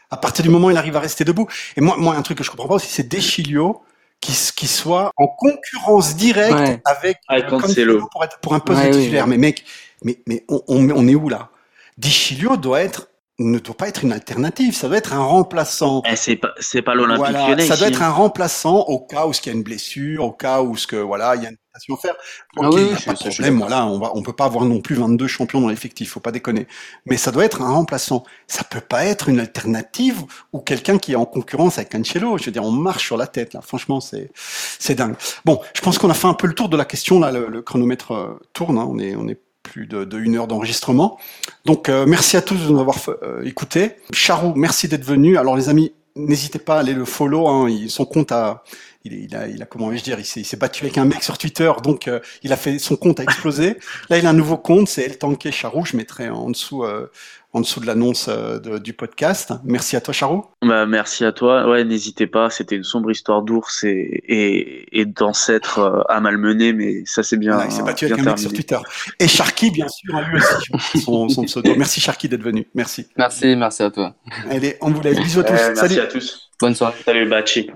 Speaker 1: À partir du moment où il arrive à rester debout. Et moi, moi, un truc que je comprends pas aussi, c'est Deschilio qui, qui soit en concurrence directe avec,
Speaker 4: Cancelo.
Speaker 1: Pour, être, pour un poste de titulaire. Mais mec, mais, mais on, on, est où là? Dichilio doit être ne doit pas être une alternative, ça doit être un remplaçant.
Speaker 4: Eh, c'est pas, c'est pas l'Olympique
Speaker 1: voilà, Ça doit être un remplaçant au cas où il y a une blessure, au cas où ce que voilà, il y a une faire. Ah oui, pas de problème, voilà, on va, on peut pas avoir non plus 22 champions dans l'effectif, faut pas déconner. Mais ça doit être un remplaçant. Ça peut pas être une alternative ou quelqu'un qui est en concurrence avec Cancelo. Je veux dire, on marche sur la tête là. Franchement, c'est, c'est dingue. Bon, je pense qu'on a fait un peu le tour de la question là. Le, chronomètre euh, tourne. Hein. On est, on est plus de, de, une heure d'enregistrement. Donc euh, merci à tous de nous avoir euh, écouté. Charou, merci d'être venu. Alors les amis, n'hésitez pas à aller le follow. Hein, son compte a, il, il, a, il a comment vais-je dire, il s'est battu avec un mec sur Twitter, donc euh, il a fait son compte a explosé. Là, il a un nouveau compte, c'est El Tanké Charou. Je mettrai en dessous en dessous de l'annonce euh, du podcast. Merci à toi, Charo.
Speaker 4: Bah, merci à toi. Ouais, n'hésitez pas. C'était une sombre histoire d'ours et, et, et d'ancêtre euh, à malmener, mais ça c'est bien.
Speaker 1: il s'est battu avec un mec sur Twitter. Et Sharky, bien sûr, lui aussi, son, son pseudo. Merci Sharky d'être venu. Merci.
Speaker 3: Merci, merci à toi.
Speaker 1: Allez, on vous laisse. Bisous à tous.
Speaker 4: merci à tous.
Speaker 3: Bonne soirée.
Speaker 4: Salut, Bachi.